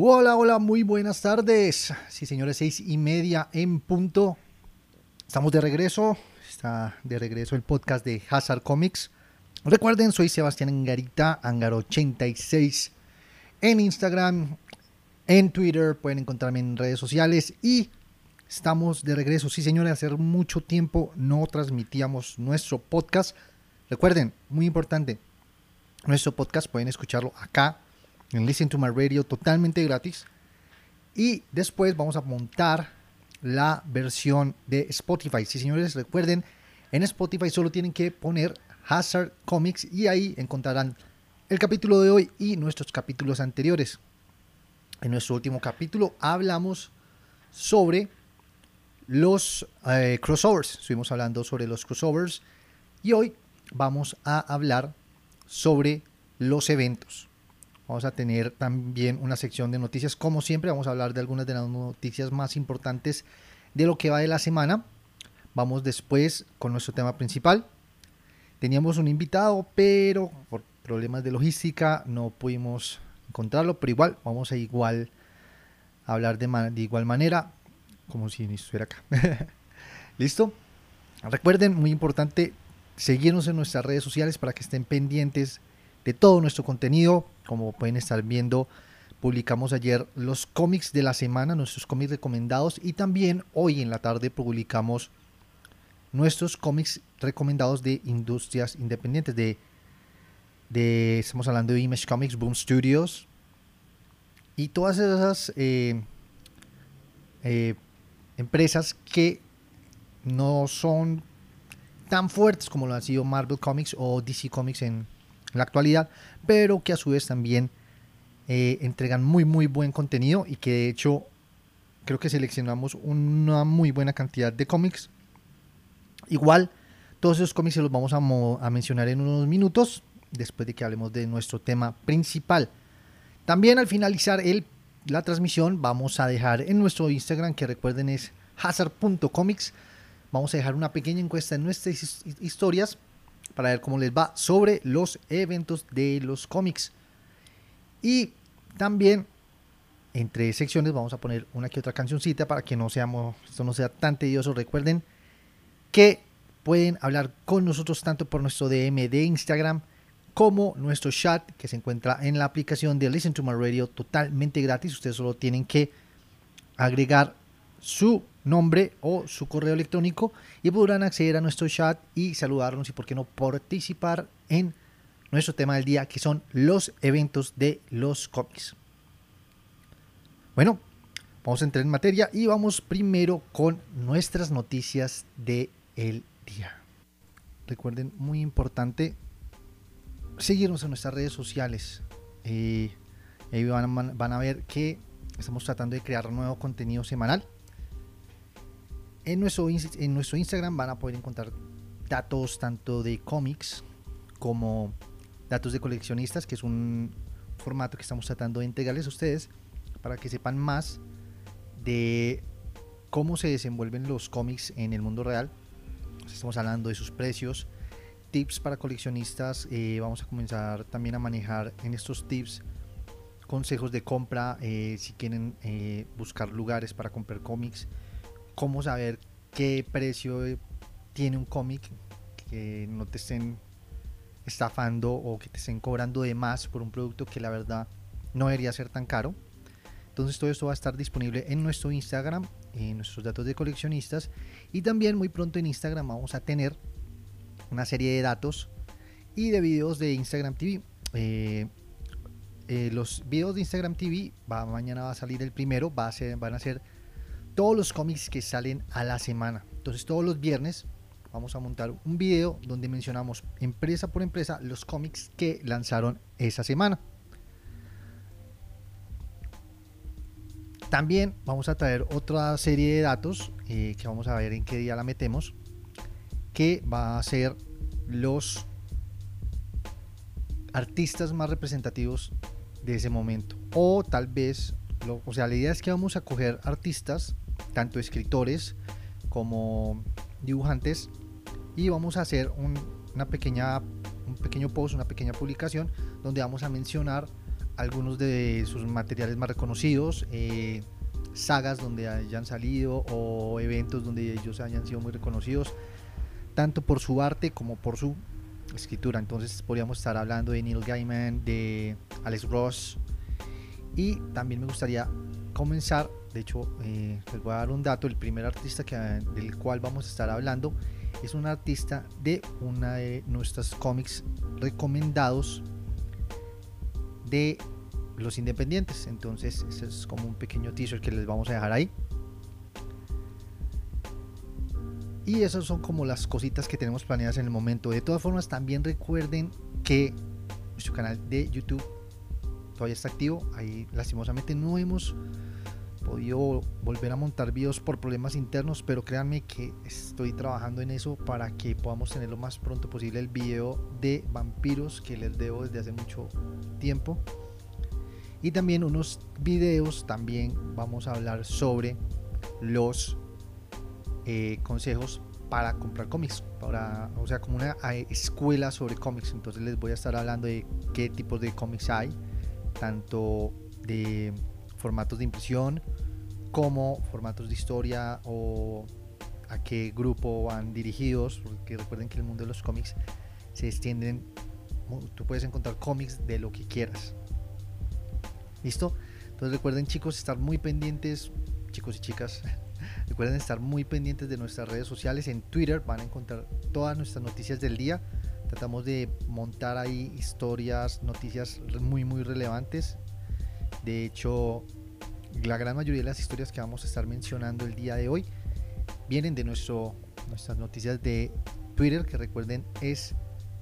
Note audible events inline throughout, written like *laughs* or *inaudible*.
Hola, hola, muy buenas tardes. Sí, señores, seis y media en punto. Estamos de regreso. Está de regreso el podcast de Hazard Comics. Recuerden, soy Sebastián Angarita, Angar86 en Instagram, en Twitter, pueden encontrarme en redes sociales y estamos de regreso. Sí, señores, hace mucho tiempo no transmitíamos nuestro podcast. Recuerden, muy importante, nuestro podcast pueden escucharlo acá en Listen to My Radio totalmente gratis. Y después vamos a montar la versión de Spotify. Sí, señores, recuerden, en Spotify solo tienen que poner Hazard Comics y ahí encontrarán el capítulo de hoy y nuestros capítulos anteriores. En nuestro último capítulo hablamos sobre los eh, crossovers. Estuvimos hablando sobre los crossovers y hoy vamos a hablar sobre los eventos. Vamos a tener también una sección de noticias. Como siempre, vamos a hablar de algunas de las noticias más importantes de lo que va de la semana. Vamos después con nuestro tema principal. Teníamos un invitado, pero por problemas de logística no pudimos encontrarlo, pero igual vamos a igual hablar de, igual manera, como si estuviera acá. *laughs* ¿Listo? Recuerden, muy importante, seguirnos en nuestras redes sociales para que estén pendientes de todo nuestro contenido. Como pueden estar viendo, publicamos ayer los cómics de la semana, nuestros cómics recomendados y también hoy en la tarde publicamos nuestros cómics recomendados de industrias independientes, de estamos hablando de Image Comics, Boom Studios y todas esas eh, eh, empresas que no son tan fuertes como lo han sido Marvel Comics o DC Comics en, la actualidad, pero que a su vez también eh, entregan muy muy buen contenido y que de hecho creo que seleccionamos una muy buena cantidad de cómics. Igual, todos esos cómics se los vamos a, mencionar en unos minutos después de que hablemos de nuestro tema principal. También al finalizar la transmisión vamos a dejar en nuestro Instagram, que recuerden es hazard.comics, vamos a dejar una pequeña encuesta en nuestras historias para ver cómo les va sobre los eventos de los cómics. Y también entre secciones vamos a poner una que otra cancioncita para que no seamos, esto no sea tan tedioso. Recuerden que pueden hablar con nosotros tanto por nuestro DM de Instagram como nuestro chat que se encuentra en la aplicación de Listen to My Radio totalmente gratis. Ustedes solo tienen que agregar su nombre o su correo electrónico y podrán acceder a nuestro chat y saludarnos y por qué no participar en nuestro tema del día que son los eventos de los cómics. Bueno, vamos a entrar en materia y vamos primero con nuestras noticias del el día. Recuerden, muy importante, seguirnos en nuestras redes sociales. y van, van, a ver que estamos tratando de crear nuevo contenido semanal. En nuestro, en nuestro Instagram van a poder encontrar datos tanto de cómics como datos de coleccionistas, que es un formato que estamos tratando de entregarles a ustedes para que sepan más de cómo se desenvuelven los cómics en el mundo real. Estamos hablando de sus precios, tips para coleccionistas. Eh, vamos a comenzar también a manejar en estos tips consejos de compra, eh, si quieren eh, buscar lugares para comprar cómics, cómo saber qué precio tiene un cómic, que no te estén estafando o que te estén cobrando de más por un producto que la verdad no debería ser tan caro. Entonces todo esto va a estar disponible en nuestro Instagram, en nuestros datos de coleccionistas y también muy pronto en Instagram vamos a tener una serie de datos y de videos de Instagram TV. Eh, eh, los videos de Instagram TV, va, mañana va a salir el primero, va a ser, van a ser todos los cómics que salen a la semana. Entonces todos los viernes vamos a montar un video donde mencionamos empresa por empresa los cómics que lanzaron esa semana. También vamos a traer otra serie de datos eh, que vamos a ver en qué día la metemos que va a ser los artistas más representativos de ese momento. O tal vez, o sea, la idea es que vamos a coger artistas, tanto escritores como dibujantes, y vamos a hacer una pequeña, un pequeño post, una pequeña publicación donde vamos a mencionar algunos de sus materiales más reconocidos, eh, sagas donde hayan salido o eventos donde ellos hayan sido muy reconocidos, tanto por su arte como por su escritura. Entonces podríamos estar hablando de Neil Gaiman, de Alex Ross. Y también me gustaría comenzar, de hecho eh, les voy a dar un dato, el primer artista que, del cual vamos a estar hablando es un artista de una de nuestros cómics recomendados de los independientes. Entonces, ese es como un pequeño teaser que les vamos a dejar ahí. Y esas son como las cositas que tenemos planeadas en el momento. De todas formas, también recuerden que nuestro canal de YouTube todavía está activo. Ahí lastimosamente no hemos podido volver a montar videos por problemas internos, pero créanme que estoy trabajando en eso para que podamos tener lo más pronto posible el video de vampiros que les debo desde hace mucho tiempo. Y también unos videos, también vamos a hablar sobre los eh, consejos para comprar cómics, para, o sea, como una eh, escuela sobre cómics. Entonces les voy a estar hablando de qué tipos de cómics hay, tanto de formatos de impresión como formatos de historia o a qué grupo van dirigidos, porque recuerden que el mundo de los cómics se extienden, tú puedes encontrar cómics de lo que quieras. ¿Listo? Entonces recuerden chicos estar muy pendientes, chicos y chicas, *laughs* Recuerden estar muy pendientes de nuestras redes sociales. En Twitter van a encontrar todas nuestras noticias del día. Tratamos de montar ahí historias, noticias muy muy relevantes. De hecho, la gran mayoría de las historias que vamos a estar mencionando el día de hoy vienen de nuestro, nuestras noticias de Twitter, que recuerden es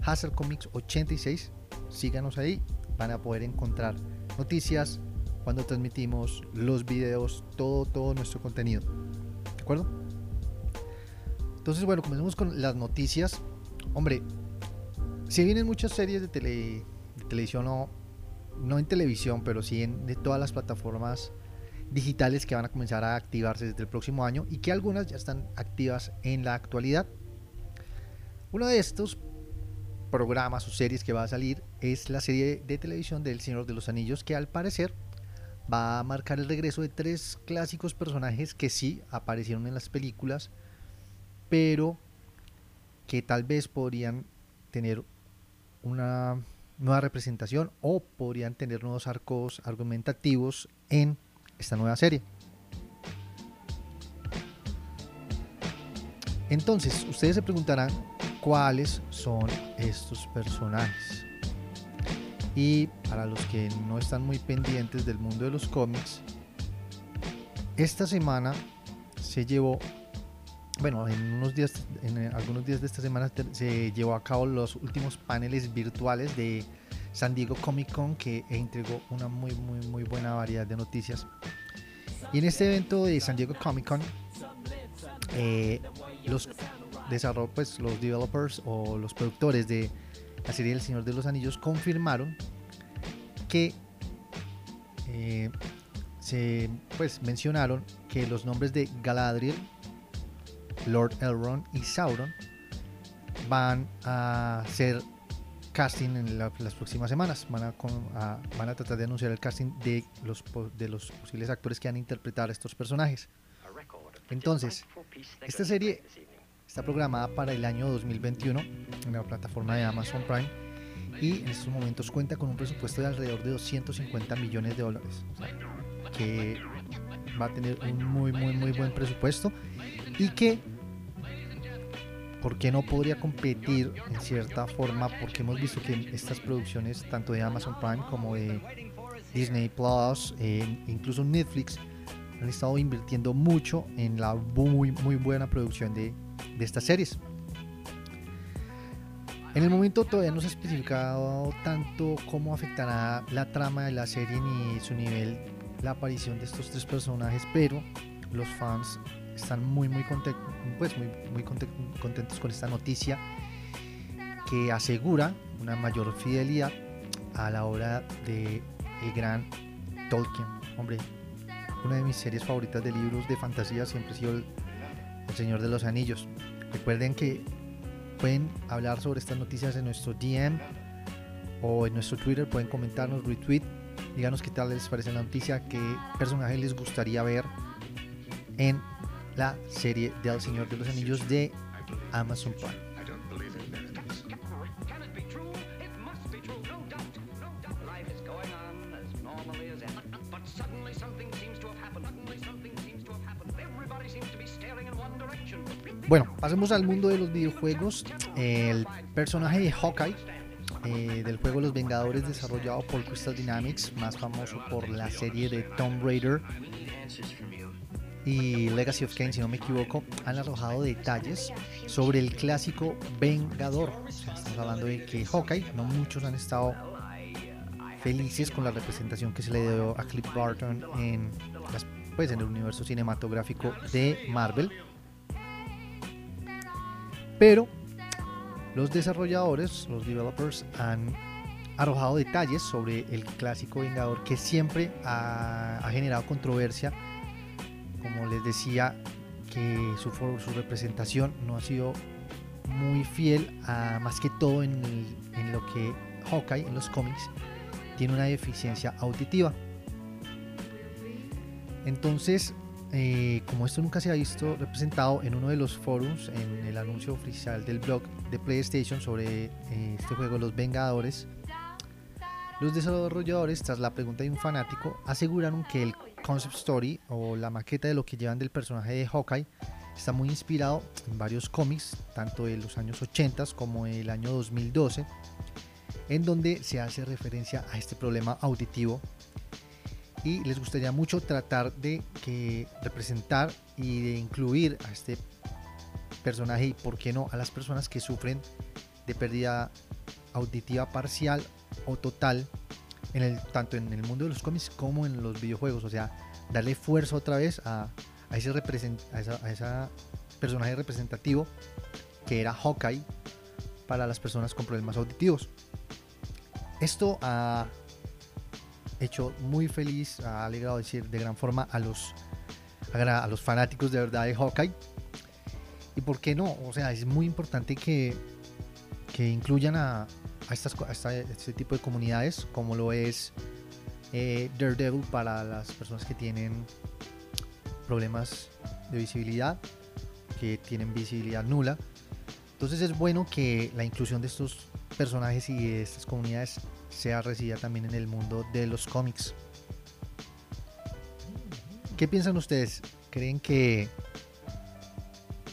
Hazard Comics 86. Síganos ahí, van a poder encontrar noticias cuando transmitimos los videos, todo, todo nuestro contenido acuerdo? Entonces, bueno, comencemos con las noticias. Hombre, si vienen muchas series de, televisión, no, no en televisión, pero sí en de todas las plataformas digitales que van a comenzar a activarse desde el próximo año y que algunas ya están activas en la actualidad. Uno de estos programas o series que va a salir es la serie de televisión del Señor de los Anillos que al parecer va a marcar el regreso de tres clásicos personajes que sí aparecieron en las películas, pero que tal vez podrían tener una nueva representación o podrían tener nuevos arcos argumentativos en esta nueva serie. Entonces, ustedes se preguntarán cuáles son estos personajes. Y para los que no están muy pendientes del mundo de los cómics, esta semana se llevó, bueno, en unos días, en algunos días de esta semana se llevó a cabo los últimos paneles virtuales de San Diego Comic Con que entregó una muy muy muy buena variedad de noticias. Y en este evento de San Diego Comic Con, eh, los pues los developers o los productores de la serie El Señor de los Anillos confirmaron que eh, se pues mencionaron que los nombres de Galadriel, Lord Elrond y Sauron van a ser casting en las próximas semanas. Van a, van a, tratar de anunciar el casting de los, de los posibles actores que van a interpretar a estos personajes. Entonces, esta serie Está programada para el año 2021 en la plataforma de Amazon Prime y en estos momentos cuenta con un presupuesto de alrededor de 250 millones de dólares. que va a tener un muy, muy, muy buen presupuesto y que, ¿por qué no podría competir en cierta forma? Porque hemos visto que estas producciones, tanto de Amazon Prime como de Disney Plus, e incluso Netflix, han estado invirtiendo mucho en la muy, muy buena producción de de estas series. En el momento todavía no se ha especificado tanto cómo afectará la trama de la serie ni su nivel la aparición de estos tres personajes, pero los fans están muy muy contentos, pues muy, muy contentos con esta noticia que asegura una mayor fidelidad a la obra de el gran Tolkien. Hombre, una de mis series favoritas de libros de fantasía siempre ha sido el Señor de los Anillos. Recuerden que pueden hablar sobre estas noticias en nuestro DM o en nuestro Twitter, pueden comentarnos, retweet Díganos qué tal les parece la noticia, qué personaje les gustaría ver en la serie de El Señor de los Anillos de Amazon Prime. Bueno, pasemos al mundo de los videojuegos. El personaje de Hawkeye eh, del juego Los Vengadores desarrollado por Crystal Dynamics, más famoso por la serie de Tomb Raider y Legacy of Kain, si no me equivoco, han arrojado detalles sobre el clásico Vengador. estamos hablando de que Hawkeye, no muchos han estado felices con la representación que se le dio a Cliff Barton en, pues, en el universo cinematográfico de Marvel. Pero los desarrolladores, los developers, han arrojado detalles sobre el clásico Vengador que siempre ha, generado controversia. Como les decía, que su, representación no ha sido muy fiel a más que todo en, en lo que Hawkeye en los cómics tiene una deficiencia auditiva. Entonces, eh, como esto nunca se ha visto representado en uno de los forums, en el anuncio oficial del blog de PlayStation sobre eh, este juego Los Vengadores, los desarrolladores, tras la pregunta de un fanático, aseguraron que el concept story o la maqueta de lo que llevan del personaje de Hawkeye está muy inspirado en varios cómics, tanto de los años 80 como el año 2012, en donde se hace referencia a este problema auditivo. Y les gustaría mucho tratar de que representar y de incluir a este personaje y por qué no a las personas que sufren de pérdida auditiva parcial o total tanto en el mundo de los cómics como en los videojuegos. O sea darle fuerza otra vez a, ese personaje representativo que era Hawkeye para las personas con problemas auditivos. Esto a hecho muy feliz, ha alegrado decir de gran forma a los, fanáticos de verdad de Hawkeye. Y por qué no, o sea, es muy importante que incluyan a, a, estas, este tipo de comunidades, como lo es eh, Daredevil para las personas que tienen problemas de visibilidad, que tienen visibilidad nula. Entonces es bueno que la inclusión de estos personajes y de estas comunidades sea recibida también en el mundo de los cómics. ¿Qué piensan ustedes? ¿Creen que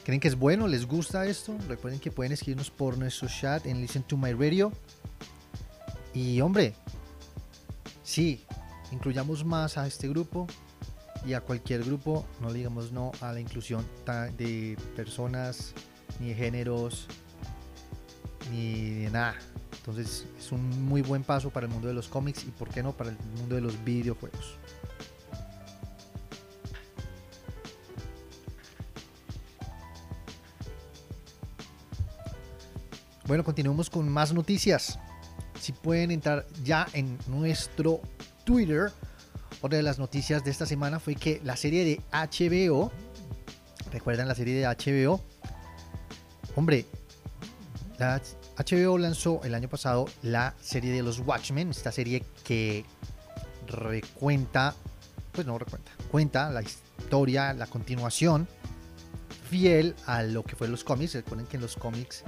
creen que es bueno? ¿Les gusta esto? Recuerden que pueden escribirnos por nuestro chat en Listen to My Radio. Y hombre, sí, incluyamos más a este grupo y a cualquier grupo, no digamos no a la inclusión de personas, ni de géneros, ni de nada. Entonces es un muy buen paso para el mundo de los cómics y por qué no para el mundo de los videojuegos. Bueno, continuemos con más noticias. Si pueden entrar ya en nuestro Twitter, otra de las noticias de esta semana fue que la serie de HBO, recuerdan la serie de HBO, hombre, la HBO lanzó el año pasado la serie de los Watchmen, esta serie que recuenta, pues no recuenta, cuenta la historia, la continuación fiel a lo que fue los cómics. Recuerden que en los cómics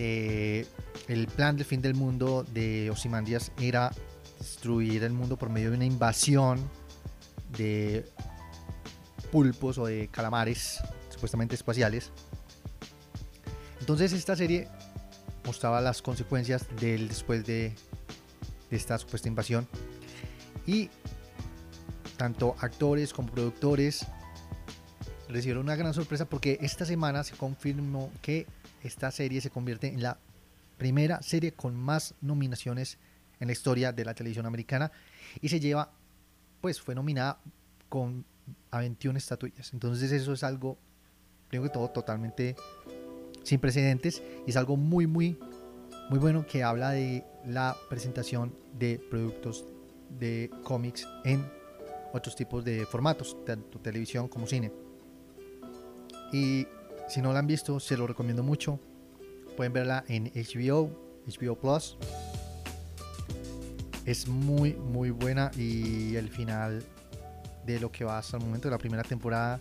el plan del fin del mundo de Ozymandias era destruir el mundo por medio de una invasión de pulpos o de calamares supuestamente espaciales. Entonces esta serie mostraba las consecuencias del después de, esta supuesta invasión. Y tanto actores como productores recibieron una gran sorpresa porque esta semana se confirmó que esta serie se convierte en la primera serie con más nominaciones en la historia de la televisión americana y se lleva, pues fue nominada con a 21 estatuillas. Entonces eso es algo, creo que todo totalmente sin precedentes y es algo muy, muy, muy bueno que habla de la presentación de productos de cómics en otros tipos de formatos, tanto televisión como cine. Y si no la han visto, se lo recomiendo mucho. Pueden verla en HBO, HBO Plus. es muy, muy buena y el final de lo que va hasta el momento de la primera temporada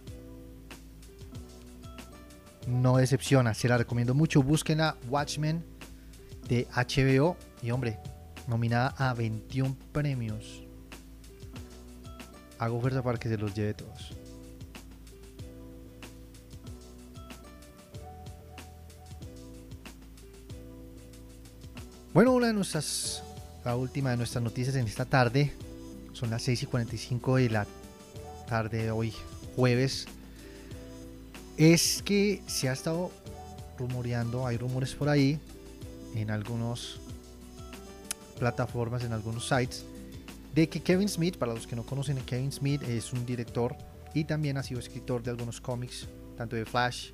no decepciona. Se la recomiendo mucho. Búsquenla Watchmen de HBO y hombre, nominada a 21 premios. Hago fuerza para que se los lleve todos. Bueno, una de nuestras, la última de nuestras noticias en esta tarde, son las 6 y 45 de la tarde de hoy, jueves, es que se ha estado rumoreando, hay rumores por ahí, en algunas plataformas, en algunos sites, de que Kevin Smith, para los que no conocen, Kevin Smith es un director y también ha sido escritor de algunos cómics, tanto de Flash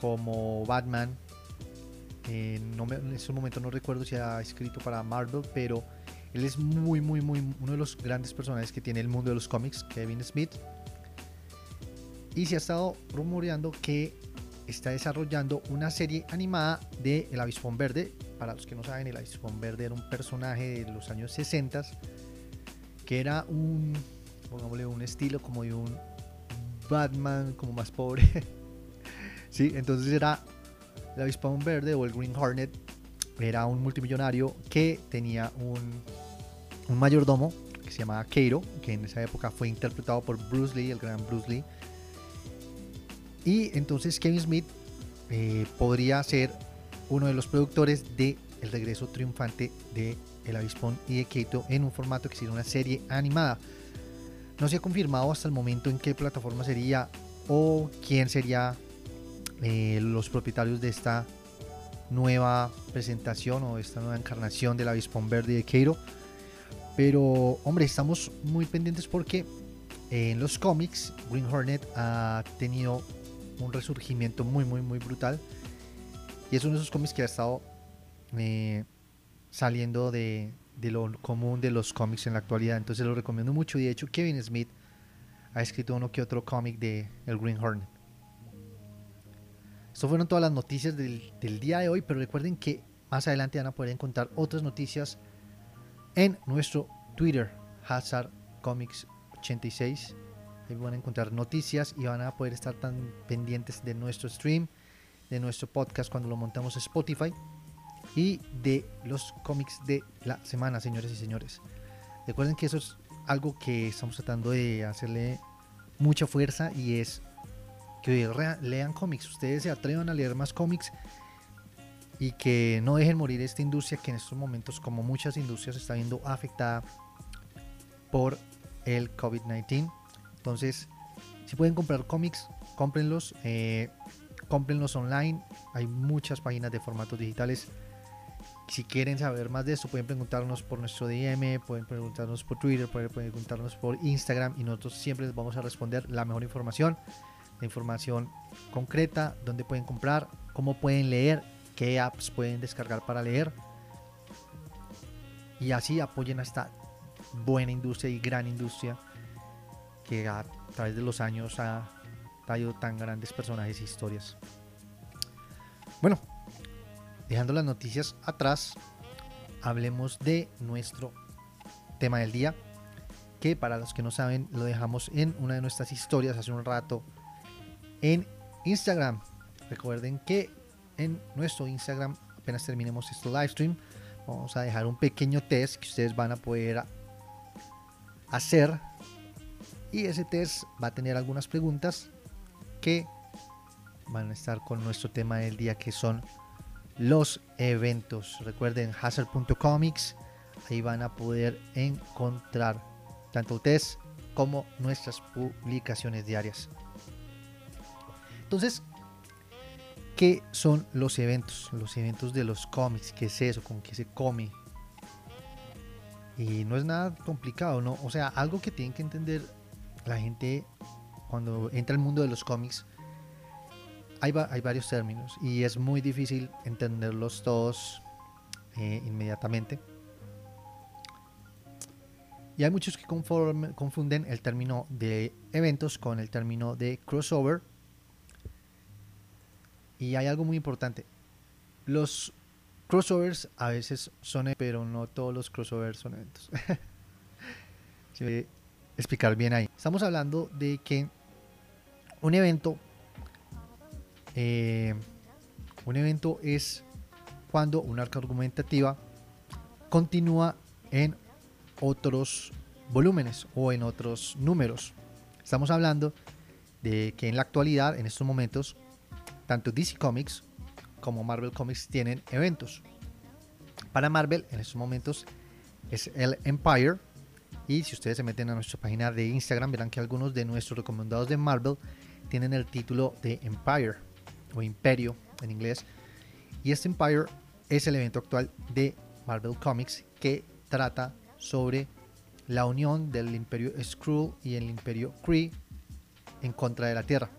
como Batman, eh, en ese momento no recuerdo si ha escrito para Marvel, pero él es muy, muy, muy uno de los grandes personajes que tiene el mundo de los cómics, Kevin Smith. Y se ha estado rumoreando que está desarrollando una serie animada de El Avispón Verde. Para los que no saben, El Avispón Verde era un personaje de los años 60 que era un, pongámosle, un estilo como de un Batman, como más pobre. *laughs* sí, entonces era el avispón verde o el Green Hornet era un multimillonario que tenía un, un mayordomo que se llamaba Keiro, que en esa época fue interpretado por Bruce Lee, el gran Bruce Lee. Y entonces Kevin Smith eh, podría ser uno de los productores de El regreso triunfante de El Avispón y de Keito en un formato que sería una serie animada. No se ha confirmado hasta el momento en qué plataforma sería o quién sería eh, los propietarios de esta nueva presentación o esta nueva encarnación del avispón verde de Keiro. Pero, hombre, estamos muy pendientes porque en los cómics Green Hornet ha tenido un resurgimiento muy, muy, muy brutal. Y es uno de esos cómics que ha estado eh, saliendo de, de, lo común de los cómics en la actualidad. Entonces lo recomiendo mucho. Y de hecho, Kevin Smith ha escrito uno que otro cómic de el Green Hornet. Estas fueron todas las noticias del, día de hoy, pero recuerden que más adelante van a poder encontrar otras noticias en nuestro Twitter, Hazard Comics 86. Ahí van a encontrar noticias y van a poder estar tan pendientes de nuestro stream, de nuestro podcast cuando lo montamos en Spotify y de los cómics de la semana, señores y señores. Recuerden que eso es algo que estamos tratando de hacerle mucha fuerza y es que lean cómics, ustedes se atrevan a leer más cómics y que no dejen morir esta industria que en estos momentos, como muchas industrias, está viendo afectada por el COVID-19. Entonces, si pueden comprar cómics, cómprenlos, eh, cómprenlos online. Hay muchas páginas de formatos digitales. Si quieren saber más de esto, pueden preguntarnos por nuestro DM, pueden preguntarnos por Twitter, pueden preguntarnos por Instagram y nosotros siempre les vamos a responder la mejor información información concreta, dónde pueden comprar, cómo pueden leer, qué apps pueden descargar para leer. Y así apoyen a esta buena industria y gran industria que a través de los años ha traído tan grandes personajes e historias. Bueno, dejando las noticias atrás, hablemos de nuestro tema del día, que para los que no saben lo dejamos en una de nuestras historias hace un rato en Instagram. Recuerden que en nuestro Instagram, apenas terminemos este live stream, vamos a dejar un pequeño test que ustedes van a poder hacer. Y ese test va a tener algunas preguntas que van a estar con nuestro tema del día, que son los eventos. Recuerden hazard.comics, ahí van a poder encontrar tanto test como nuestras publicaciones diarias. Entonces, ¿qué son los eventos? Los eventos de los cómics, ¿qué es eso? ¿Con qué se come? Y no es nada complicado, ¿no? O sea, algo que tienen que entender la gente cuando entra al mundo de los cómics. Hay, varios términos y es muy difícil entenderlos todos eh, inmediatamente. Y hay muchos que confunden el término de eventos con el término de crossover y hay algo muy importante. Los crossovers a veces son, pero no todos los crossovers son eventos. *laughs* Explicar bien ahí. Estamos hablando de que un evento, eh, un evento es cuando una arca argumentativa continúa en otros volúmenes o en otros números. Estamos hablando de que en la actualidad, en estos momentos, tanto DC Comics como Marvel Comics tienen eventos. Para Marvel, en estos momentos, es el Empire. Y si ustedes se meten a nuestra página de Instagram, verán que algunos de nuestros recomendados de Marvel tienen el título de Empire o Imperio en inglés. Y este Empire es el evento actual de Marvel Comics que trata sobre la unión del Imperio Skrull y el Imperio Kree en contra de la Tierra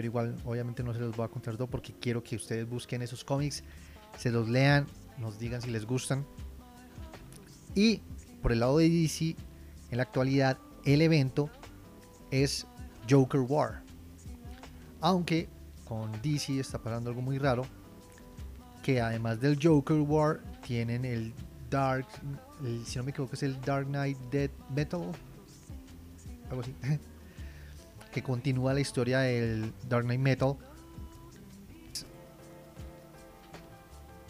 pero igual obviamente no se los voy a contar todo porque quiero que ustedes busquen esos cómics, se los lean, nos digan si les gustan. Y por el lado de DC, en la actualidad el evento es Joker War. Aunque con DC está pasando algo muy raro, que además del Joker War tienen el Dark, si no me equivoco es el Dark Knight Dead Metal, algo así. *laughs* que continúa la historia del Dark Knight Metal.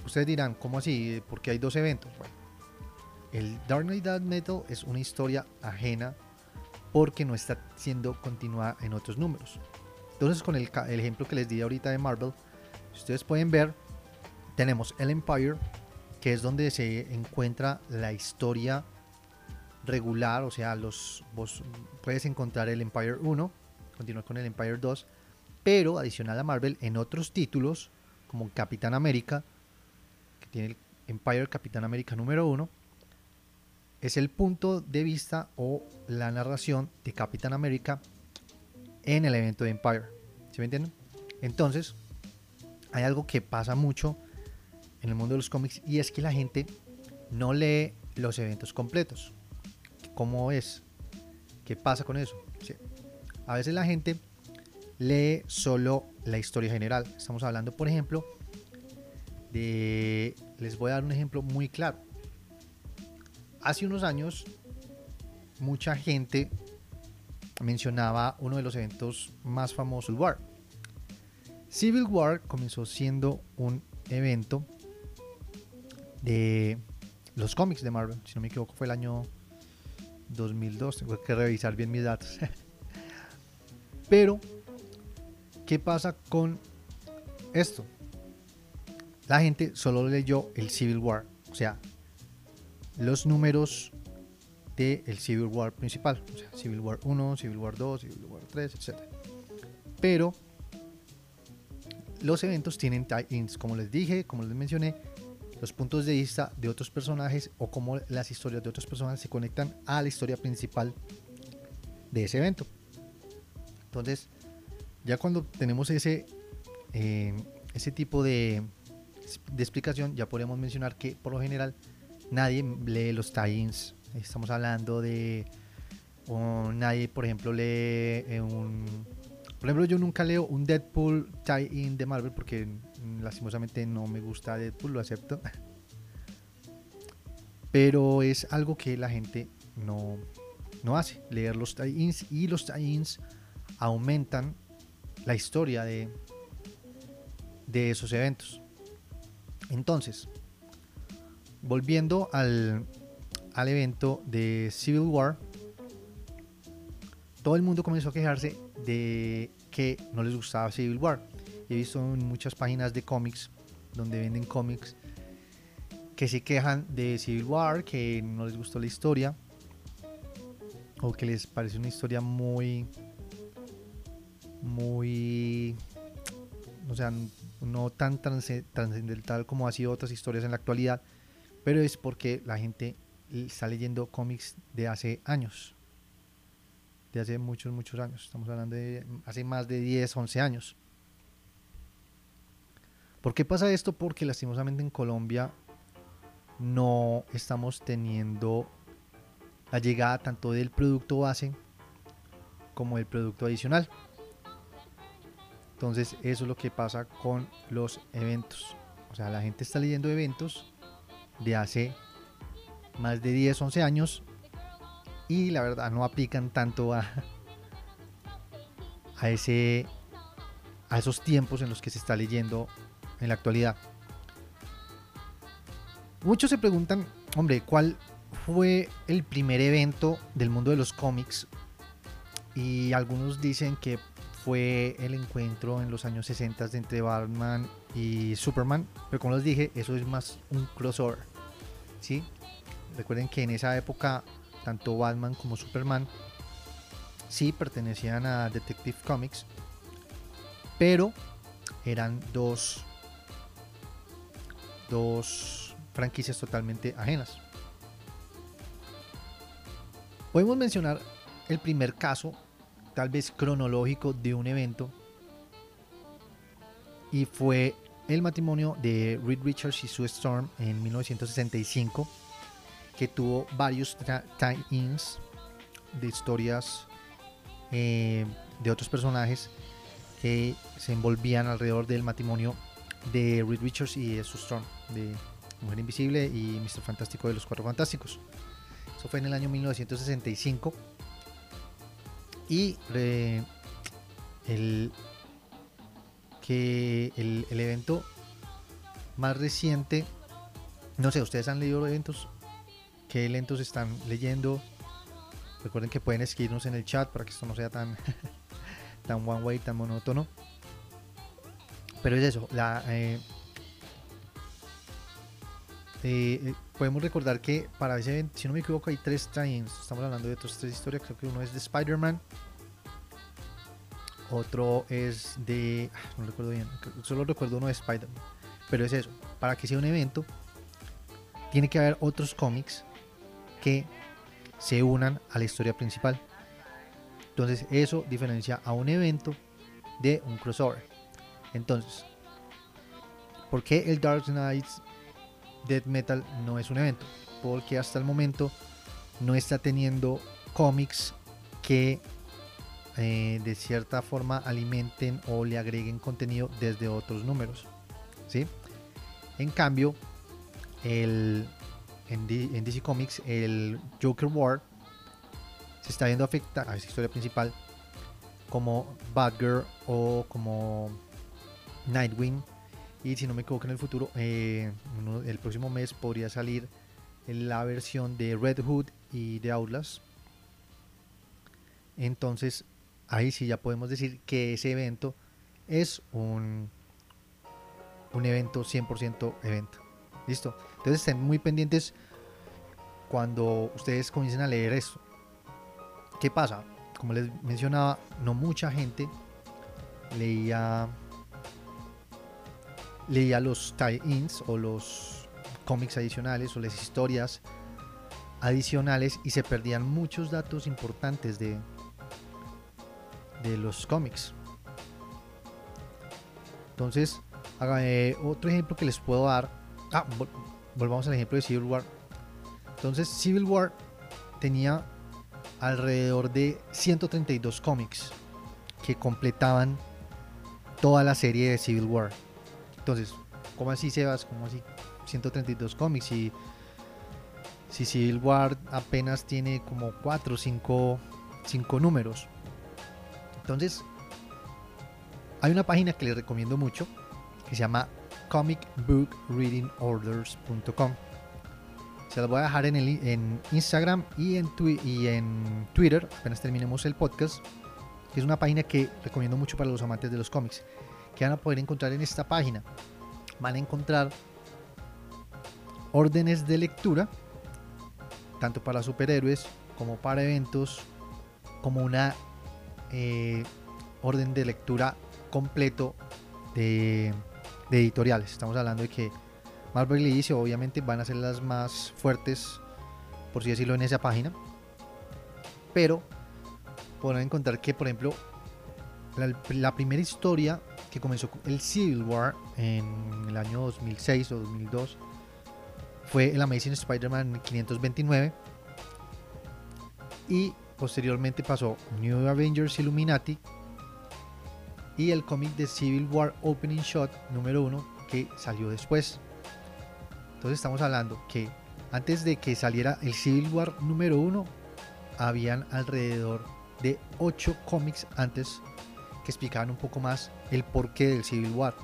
Ustedes dirán, ¿cómo así? Porque hay dos eventos. Bueno, el Dark Knight Metal es una historia ajena porque no está siendo continuada en otros números. Entonces, con el, ejemplo que les di ahorita de Marvel, ustedes pueden ver, tenemos el Empire, que es donde se encuentra la historia regular, o sea, los puedes encontrar el Empire 1, continuar con el Empire 2, pero adicional a Marvel en otros títulos como Capitán América, que tiene el Empire Capitán América número 1, es el punto de vista o la narración de Capitán América en el evento de Empire. ¿Sí me entienden? Entonces, hay algo que pasa mucho en el mundo de los cómics y es que la gente no lee los eventos completos. ¿Cómo es? ¿Qué pasa con eso? A veces la gente lee solo la historia general. Estamos hablando, por ejemplo, de... Les voy a dar un ejemplo muy claro. Hace unos años, mucha gente mencionaba uno de los eventos más famosos, War. Civil War comenzó siendo un evento de los cómics de Marvel. Si no me equivoco, fue el año 2002. Tengo que revisar bien mis datos. *laughs* Pero, ¿qué pasa con esto? La gente solo leyó el Civil War, o sea, los números del el Civil War principal, o sea, Civil War 1, Civil War 2, Civil War 3, etc. Pero los eventos tienen tie-ins, como les dije, como les mencioné, los puntos de vista de otros personajes o cómo las historias de otros personajes se conectan a la historia principal de ese evento. Entonces, ya cuando tenemos ese, eh, ese tipo de, de, explicación, ya podemos mencionar que por lo general nadie lee los tie-ins. Estamos hablando de. O nadie, por ejemplo, lee eh, un. Por ejemplo, yo nunca leo un Deadpool tie-in de Marvel porque lastimosamente no me gusta Deadpool, lo acepto. *laughs* Pero es algo que la gente no, no hace, leer los tie-ins y los tie-ins aumentan la historia de, de esos eventos. Entonces, volviendo al, al evento de Civil War, todo el mundo comenzó a quejarse de que no les gustaba Civil War. He visto en muchas páginas de cómics donde venden cómics que se quejan de Civil War, que no les gustó la historia o que les parece una historia muy muy, o sea, no tan trascendental como ha sido otras historias en la actualidad, pero es porque la gente está leyendo cómics de hace años, de hace muchos, muchos años, estamos hablando de hace más de 10, 11 años. ¿Por qué pasa esto? Porque lastimosamente en Colombia no estamos teniendo la llegada tanto del producto base como del producto adicional. Entonces eso es lo que pasa con los eventos. O sea, la gente está leyendo eventos de hace más de 10, 11 años y la verdad no aplican tanto a, a, ese, a esos tiempos en los que se está leyendo en la actualidad. Muchos se preguntan, hombre, ¿cuál fue el primer evento del mundo de los cómics? Y algunos dicen que fue el encuentro en los años 60 entre Batman y Superman, pero como les dije, eso es más un crossover. ¿sí? Recuerden que en esa época tanto Batman como Superman sí pertenecían a Detective Comics, pero eran dos, dos franquicias totalmente ajenas. Podemos mencionar el primer caso, tal vez cronológico, de un evento, y fue el matrimonio de Reed Richards y Sue Storm en 1965, que tuvo varios tie-ins de historias eh, de otros personajes que se envolvían alrededor del matrimonio de Reed Richards y Sue Storm, de Mujer Invisible y Mr. Fantástico de los Cuatro Fantásticos. Eso fue en el año 1965. Y el, que el, el, evento más reciente, no sé, ustedes han leído eventos, qué eventos están leyendo. Recuerden que pueden escribirnos en el chat para que esto no sea tan, *laughs* tan one way, tan monótono. Pero es eso, la, eh, eh, podemos recordar que para ese evento, si no me equivoco, hay tres times. Estamos hablando de otras tres historias. Creo que uno es de Spider-Man. Otro es de. Ah, no recuerdo bien. Solo recuerdo uno de Spider-Man. Pero es eso. Para que sea un evento, tiene que haber otros cómics que se unan a la historia principal. Entonces, eso diferencia a un evento de un crossover. Entonces, ¿por qué el Dark Knights Death Metal no es un evento, porque hasta el momento no está teniendo cómics que eh, de cierta forma alimenten o le agreguen contenido desde otros números. ¿sí? En cambio, el, en, DC Comics, el Joker War se está viendo afectar a esa historia principal como Batgirl o como Nightwing y si no me equivoco en el futuro, eh, el próximo mes podría salir la versión de Red Hood y de Outlast. Entonces, ahí sí ya podemos decir que ese evento es un, un evento 100% evento. ¿Listo? Entonces estén muy pendientes cuando ustedes comiencen a leer esto. ¿Qué pasa? Como les mencionaba, no mucha gente leía leía los tie-ins o los cómics adicionales o las historias adicionales y se perdían muchos datos importantes de, de los cómics. Entonces, eh, otro ejemplo que les puedo dar. Ah, volvamos al ejemplo de Civil War. Entonces, Civil War tenía alrededor de 132 cómics que completaban toda la serie de Civil War. Entonces, ¿cómo así, Sebas? ¿Cómo así 132 cómics? Y si Civil War apenas tiene como 4 o 5, números. Entonces, hay una página que les recomiendo mucho que se llama comicbookreadingorders.com. Se las voy a dejar en, el, en Instagram y en, en Twitter, apenas terminemos el podcast, es una página que recomiendo mucho para los amantes de los cómics que van a poder encontrar en esta página. Van a encontrar órdenes de lectura, tanto para superhéroes como para eventos, como una eh, orden de lectura completo de, editoriales. Estamos hablando de que Marvel y DC obviamente van a ser las más fuertes, por así decirlo, en esa página. Pero podrán encontrar que, por ejemplo, la primera historia que comenzó el Civil War en el año 2006 o 2002 fue el Amazing Spider-Man 529 y posteriormente pasó New Avengers Illuminati y el cómic de Civil War Opening Shot número 1 que salió después. Entonces estamos hablando que antes de que saliera el Civil War número 1, habían alrededor de 8 cómics antes que explicaban un poco más el porqué del Civil War.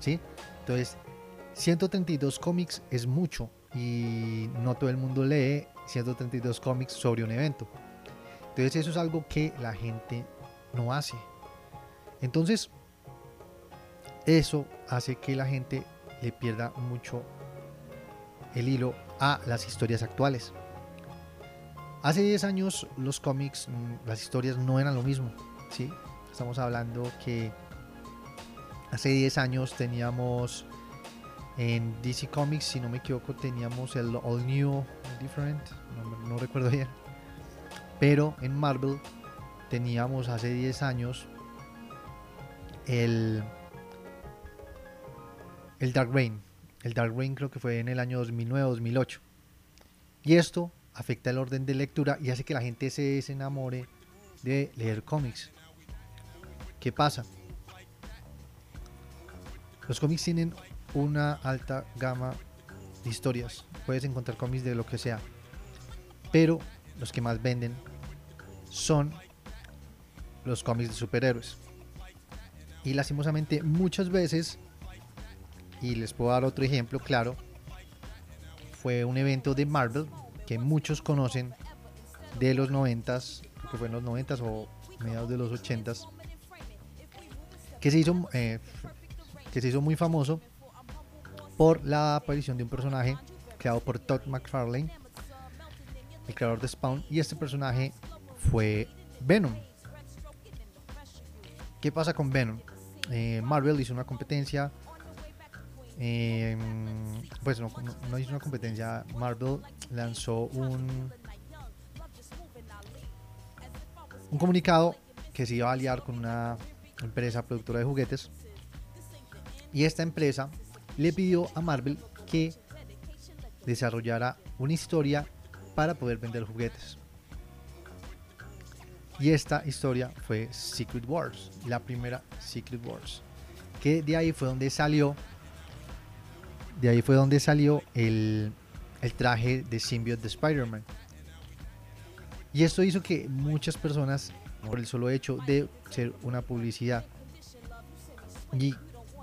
¿sí? Entonces, 132 cómics es mucho y no todo el mundo lee 132 cómics sobre un evento. Entonces eso es algo que la gente no hace. Entonces, eso hace que la gente le pierda mucho el hilo a las historias actuales. Hace 10 años los cómics, mm, las historias no eran lo mismo, ¿sí? Estamos hablando que hace 10 años teníamos en DC Comics, si no me equivoco, teníamos el All New Different, no, recuerdo bien. Pero en Marvel teníamos hace 10 años el, el Dark Reign. El Dark Reign creo que fue en el año 2009-2008. Y esto afecta el orden de lectura y hace que la gente se enamore de leer cómics. ¿Qué pasa? Los cómics tienen una alta gama de historias. Puedes encontrar cómics de lo que sea. Pero los que más venden son los cómics de superhéroes. Y lastimosamente muchas veces, y les puedo dar otro ejemplo claro, fue un evento de Marvel que muchos conocen de los 90s, que fue en los 90s o mediados de los 80s, que se hizo, eh, que se hizo muy famoso por la aparición de un personaje creado por Todd McFarlane, el creador de Spawn, y este personaje fue Venom. ¿Qué pasa con Venom? Eh, Marvel hizo una competencia. Eh, pues no, no, hizo una competencia. Marvel lanzó un, un comunicado que se iba a aliar con una empresa productora de juguetes. Y esta empresa le pidió a Marvel que desarrollara una historia para poder vender juguetes. Y esta historia fue Secret Wars, la primera Secret Wars. Que de ahí fue donde salió. De ahí fue donde salió el, el traje de symbiote de Spider-Man. Y esto hizo que muchas personas, por el solo hecho de ser una publicidad, y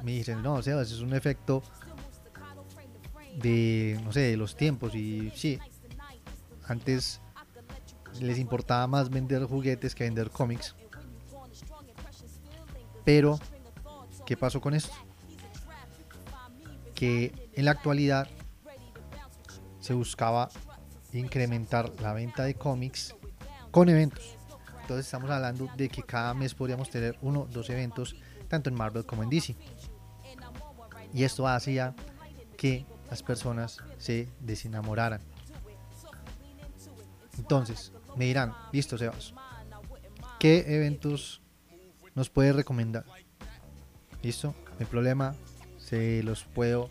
me dicen, no, o sea, es un efecto de, no sé, de los tiempos. Y sí, antes les importaba más vender juguetes que vender cómics. Pero, ¿qué pasó con esto? Que en la actualidad se buscaba incrementar la venta de cómics con eventos. Entonces estamos hablando de que cada mes podríamos tener uno o dos eventos, tanto en Marvel como en DC. Y esto hacía que las personas se desenamoraran. Entonces, me dirán, listo Sebas, ¿qué eventos nos puede recomendar? ¿Listo? No problema, se los puedo...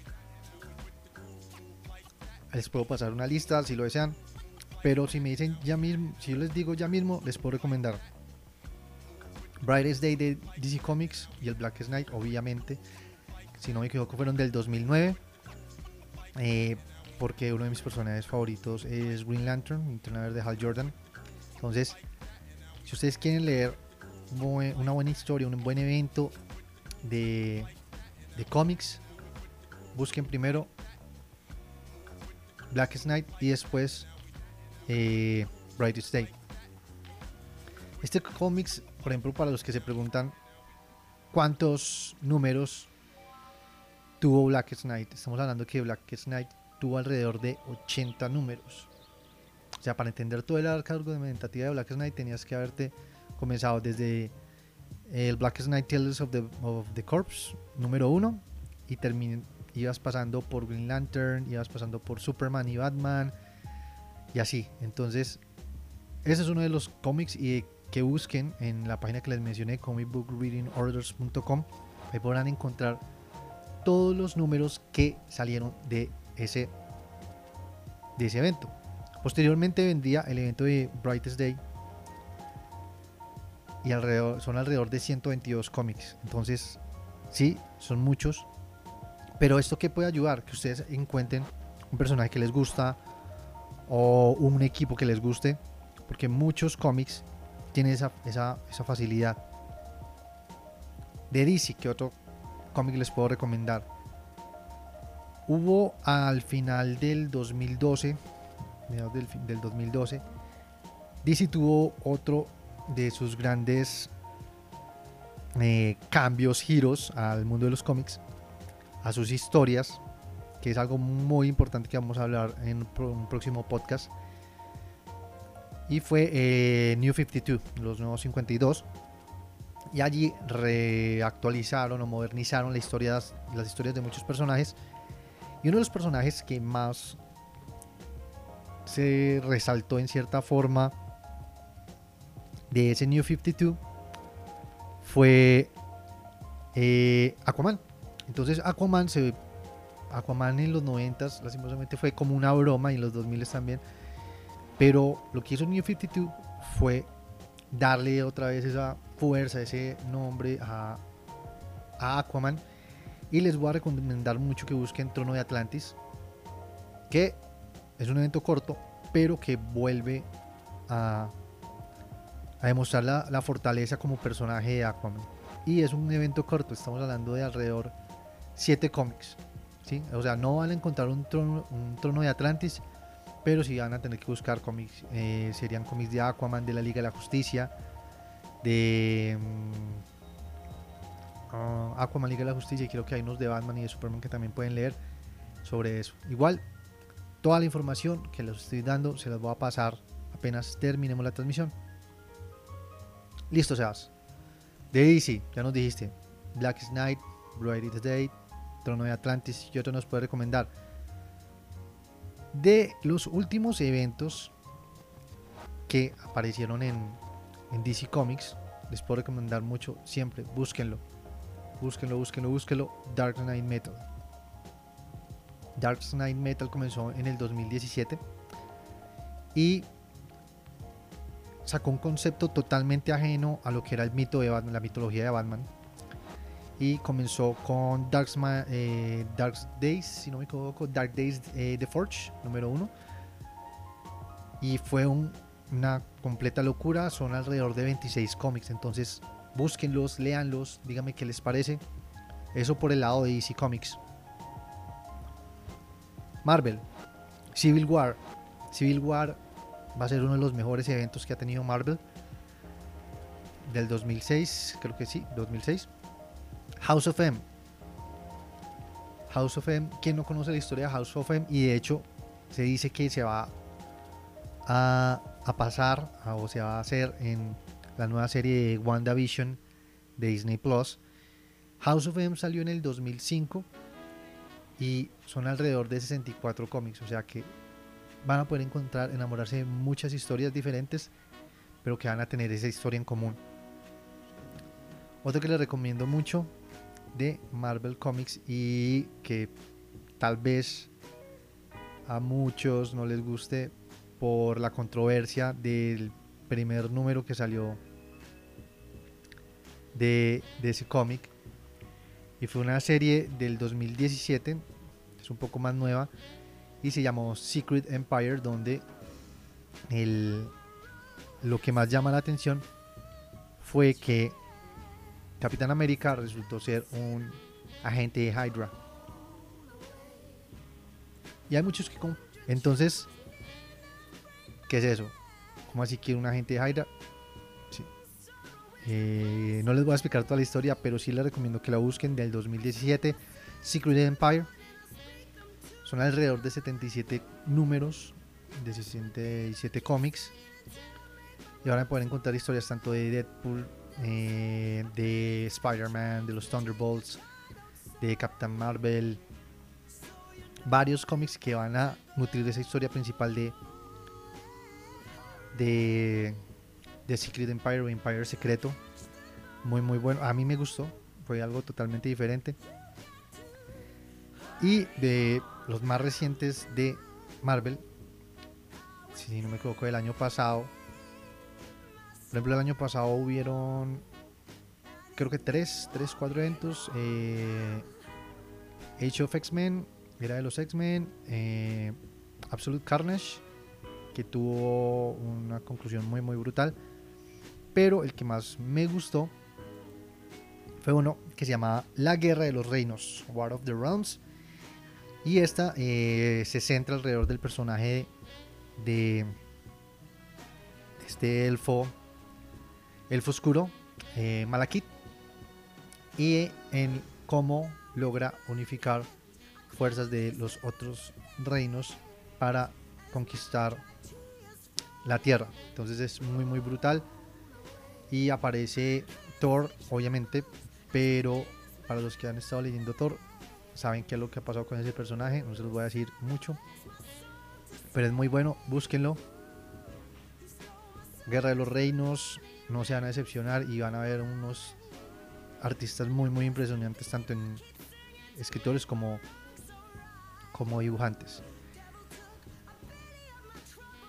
Les puedo pasar una lista si lo desean. Pero si me dicen ya mismo, si yo les digo ya mismo, les puedo recomendar Brightest Day de DC Comics y el Blackest Night, obviamente. Si no me equivoco, fueron del 2009. Eh, porque uno de mis personajes favoritos es Green Lantern, entrenador de Hal Jordan. Entonces, si ustedes quieren leer una buena historia, un buen evento de, de cómics, busquen primero Blackest Night y después eh, Brightest Day. Este cómics, por ejemplo, para los que se preguntan cuántos números tuvo Blackest Night, estamos hablando que Blackest Night tuvo alrededor de 80 números. O sea, para entender todo el arca argumentativa de Black Knight tenías que haberte comenzado desde el Black Knight Tales of the, of Corpse número 1 y ibas pasando por Green Lantern, ibas pasando por Superman y Batman y así. Entonces, ese es uno de los cómics y que busquen en la página que les mencioné, comicbookreadingorders.com. Ahí podrán encontrar todos los números que salieron de ese, de ese evento. Posteriormente vendía el evento de Brightest Day y alrededor, son alrededor de 122 cómics. Entonces, sí, son muchos. Pero esto que puede ayudar, que ustedes encuentren un personaje que les gusta o un equipo que les guste, porque muchos cómics tienen esa, esa, esa facilidad. De DC, que otro cómic les puedo recomendar? Hubo al final del 2012, mediados del, del 2012, DC tuvo otro de sus grandes eh, cambios, giros al mundo de los cómics, a sus historias, que es algo muy importante que vamos a hablar en un próximo podcast. Y fue eh, New 52, los nuevos 52. Y allí reactualizaron o modernizaron la historia, las historias de muchos personajes. Y uno de los personajes que más se resaltó en cierta forma de ese New 52 fue eh, Aquaman. Entonces Aquaman se Aquaman en los 90 lastimosamente fue como una broma y en los 2000 también. Pero lo que hizo New 52 fue darle otra vez esa fuerza, ese nombre a, a Aquaman. Y les voy a recomendar mucho que busquen Trono de Atlantis, que es un evento corto, pero que vuelve a a demostrar la, fortaleza como personaje de Aquaman. Y es un evento corto, estamos hablando de alrededor 7 cómics. O sea, no van a encontrar un trono, un trono de Atlantis, pero sí van a tener que buscar cómics. Eh, serían cómics de Aquaman, de la Liga de la Justicia, de ah, Aquaman, Liga de la Justicia, y creo que hay unos de Batman y de Superman que también pueden leer sobre eso. Igual, toda la información que les estoy dando se las voy a pasar apenas terminemos la transmisión. Listo, Sebas. De DC, ya nos dijiste. Black Knight, the Day, Trono de Atlantis y otro nos puede recomendar. De los últimos eventos que aparecieron en, en DC Comics, les puedo recomendar mucho siempre. Búsquenlo. Búsquenlo, búsquenlo, búsquenlo. Dark Knight Metal. Dark Knight Metal comenzó en el 2017 y sacó un concepto totalmente ajeno a lo que era el mito de Batman, la mitología de Batman. Y comenzó con Dark, eh, Days, si no me equivoco, Dark Days eh, The Forge, número uno. Y fue una completa locura, son alrededor de 26 cómics, entonces búsquenlos, léanlos, díganme qué les parece. Eso por el lado de DC Comics. Marvel, Civil War. Civil War va a ser uno de los mejores eventos que ha tenido Marvel del 2006, creo que sí, 2006. House of M. House of M, ¿quién no conoce la historia de House of M? Y de hecho se dice que se va a, a pasar o se va a hacer en la nueva serie de WandaVision de Disney Plus. House of M salió en el 2005 y son alrededor de 64 cómics, o sea que van a poder encontrar, enamorarse de muchas historias diferentes, pero que van a tener esa historia en común. Otro que les recomiendo mucho de Marvel Comics y que tal vez a muchos no les guste por la controversia del primer número que salió de, ese cómic. Y fue una serie del 2017, es un poco más nueva, y se llamó Secret Empire, donde el, lo que más llama la atención fue que Capitán América resultó ser un agente de Hydra. Y hay muchos que... Entonces, ¿qué es eso? ¿Cómo así que un agente de Hydra? Eh, no les voy a explicar toda la historia, pero sí les recomiendo que la busquen del 2017, Secret Empire. Son alrededor de 77 números, de 67 cómics. Y ahora pueden encontrar historias tanto de Deadpool, eh, de Spider-Man, de los Thunderbolts, de Captain Marvel. Varios cómics que van a nutrir esa historia principal de, de, Secret Empire o Empire Secreto. Muy, muy bueno. A mí me gustó. Fue algo totalmente diferente. Y de los más recientes de Marvel, si no me equivoco, del año pasado. Por ejemplo, el año pasado hubieron, creo que tres, tres, cuatro eventos. Eh, Age of X-Men, era de los X-Men, eh, Absolute Carnage, que tuvo una conclusión muy muy brutal, pero el que más me gustó fue uno que se llamaba La Guerra de los Reinos, War of the Realms, y esta eh, se centra alrededor del personaje de este elfo, elfo oscuro, eh, Malakit, y en cómo logra unificar fuerzas de los otros reinos para conquistar la tierra. Entonces es muy muy brutal y aparece Thor, obviamente, pero para los que han estado leyendo Thor saben qué es lo que ha pasado con ese personaje, no se los voy a decir mucho, pero es muy bueno, búsquenlo. Guerra de los Reinos, no se van a decepcionar y van a ver unos artistas muy muy impresionantes tanto en escritores como como dibujantes.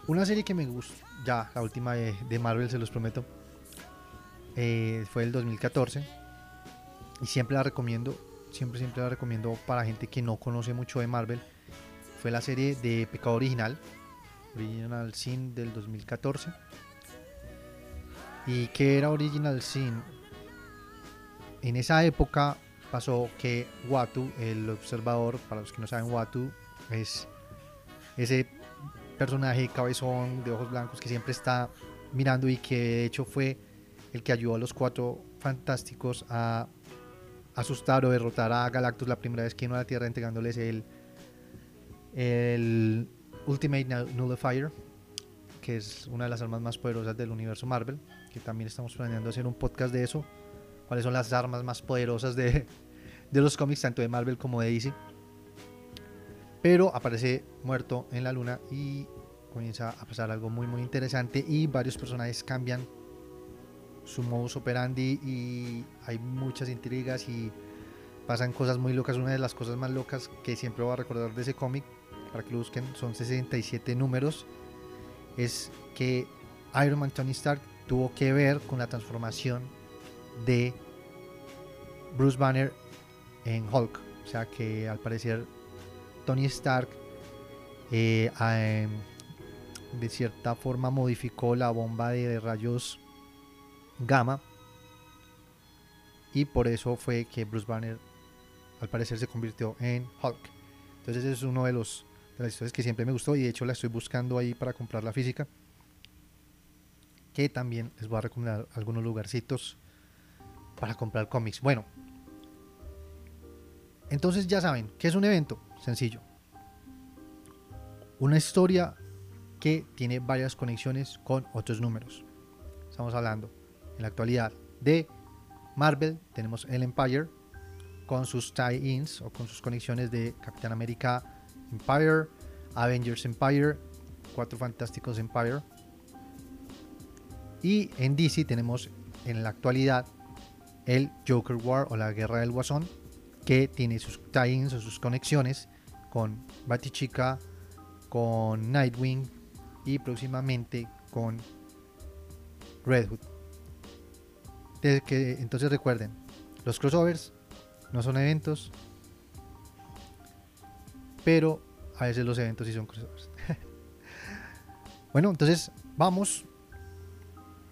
Una serie que me gusta, ya la última de, Marvel se los prometo, eh, fue el 2014 y siempre la recomiendo, siempre siempre la recomiendo para gente que no conoce mucho de Marvel. Fue la serie de Pecado Original, Original Sin del 2014. ¿Y que era Original Sin? En esa época pasó que Watu, el observador, para los que no saben, Watu es ese personaje cabezón de ojos blancos que siempre está mirando y que de hecho fue el que ayudó a los cuatro fantásticos a asustar o derrotar a Galactus la primera vez que vino a la Tierra entregándoles el, el Ultimate Nullifier, que es una de las armas más poderosas del universo Marvel, también estamos planeando hacer un podcast de eso, cuáles son las armas más poderosas de, *laughs* de los cómics, tanto de Marvel como de DC pero aparece muerto en la luna y comienza a pasar algo muy muy interesante y varios personajes cambian su modus operandi y hay muchas intrigas y pasan cosas muy locas. Una de las cosas más locas que siempre voy a recordar de ese cómic, para que lo busquen, son 67 números, es que Iron Man Tony Stark tuvo que ver con la transformación de Bruce Banner en Hulk. O sea que al parecer Tony Stark eh, em, de cierta forma modificó la bomba de rayos gamma y por eso fue que Bruce Banner al parecer se convirtió en Hulk. Entonces es uno de los de las historias que siempre me gustó y de hecho la estoy buscando ahí para comprar la física. Que también les voy a recomendar algunos lugarcitos para comprar cómics. Bueno, entonces ya saben, ¿qué es un evento? Sencillo. Una historia que tiene varias conexiones con otros números. Estamos hablando en la actualidad de Marvel, tenemos el Empire con sus tie-ins o con sus conexiones de Capitán América Empire, Avengers Empire, Cuatro Fantásticos Empire. Y en DC tenemos en la actualidad el Joker War o la Guerra del Guasón, que tiene sus tie-ins o sus conexiones con Batichica, con Nightwing y próximamente con Red Hood. que, entonces recuerden, los crossovers no son eventos, pero a veces los eventos sí son crossovers. *laughs* bueno, entonces vamos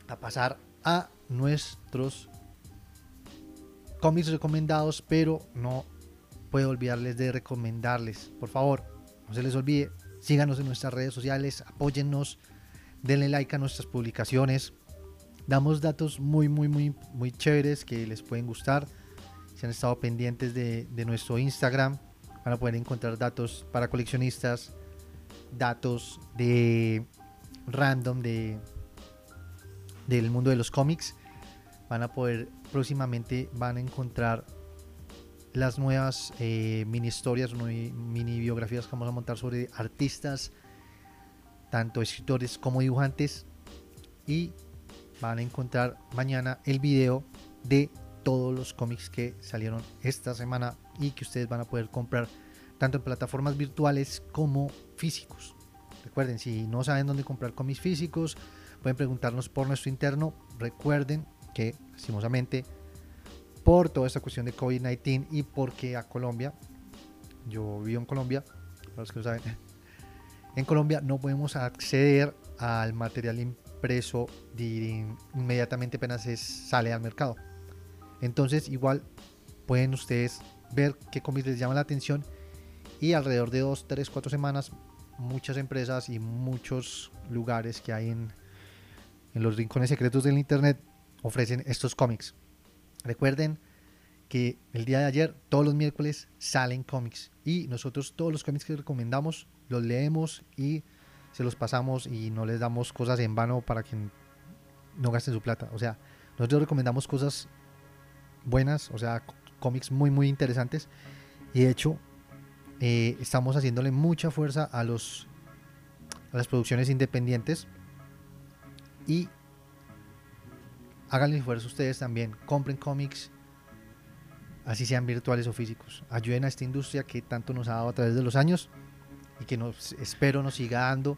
a pasar a nuestros cómics recomendados, pero no puedo olvidarles de recomendarles. Por favor, no se les olvide, síganos en nuestras redes sociales, apóyennos, denle like a nuestras publicaciones. Damos datos muy, muy, muy, muy chéveres que les pueden gustar. Si han estado pendientes de, nuestro Instagram, van a poder encontrar datos para coleccionistas, datos de random de del mundo de los cómics van a poder próximamente van a encontrar las nuevas eh, mini historias, mini biografías que vamos a montar sobre artistas, tanto escritores como dibujantes. Y van a encontrar mañana el video de todos los cómics que salieron esta semana y que ustedes van a poder comprar tanto en plataformas virtuales como físicos. Recuerden, si no saben dónde comprar cómics físicos, pueden preguntarnos por nuestro interno. Recuerden que, lastimosamente, por toda esta cuestión de COVID-19 y porque a Colombia yo vivo en Colombia, para los que no saben, *laughs* en Colombia no podemos acceder al material impreso inmediatamente apenas sale al mercado. Entonces igual pueden ustedes ver qué cómics les llama la atención y alrededor de 2, 3, 4 semanas muchas empresas y muchos lugares que hay en, en los rincones secretos del internet ofrecen estos cómics. Recuerden que el día de ayer, todos los miércoles, salen cómics. Y nosotros todos los cómics que recomendamos los leemos y se los pasamos y no les damos cosas en vano para que no gasten su plata. O sea, nosotros recomendamos cosas buenas, o sea, cómics muy, muy interesantes. Y de hecho, eh, estamos haciéndole mucha fuerza a, los, a las producciones independientes. Y hagan el esfuerzo ustedes también. Compren cómics, así sean virtuales o físicos. Ayuden a esta industria que tanto nos ha dado a través de los años y que nos espero nos siga dando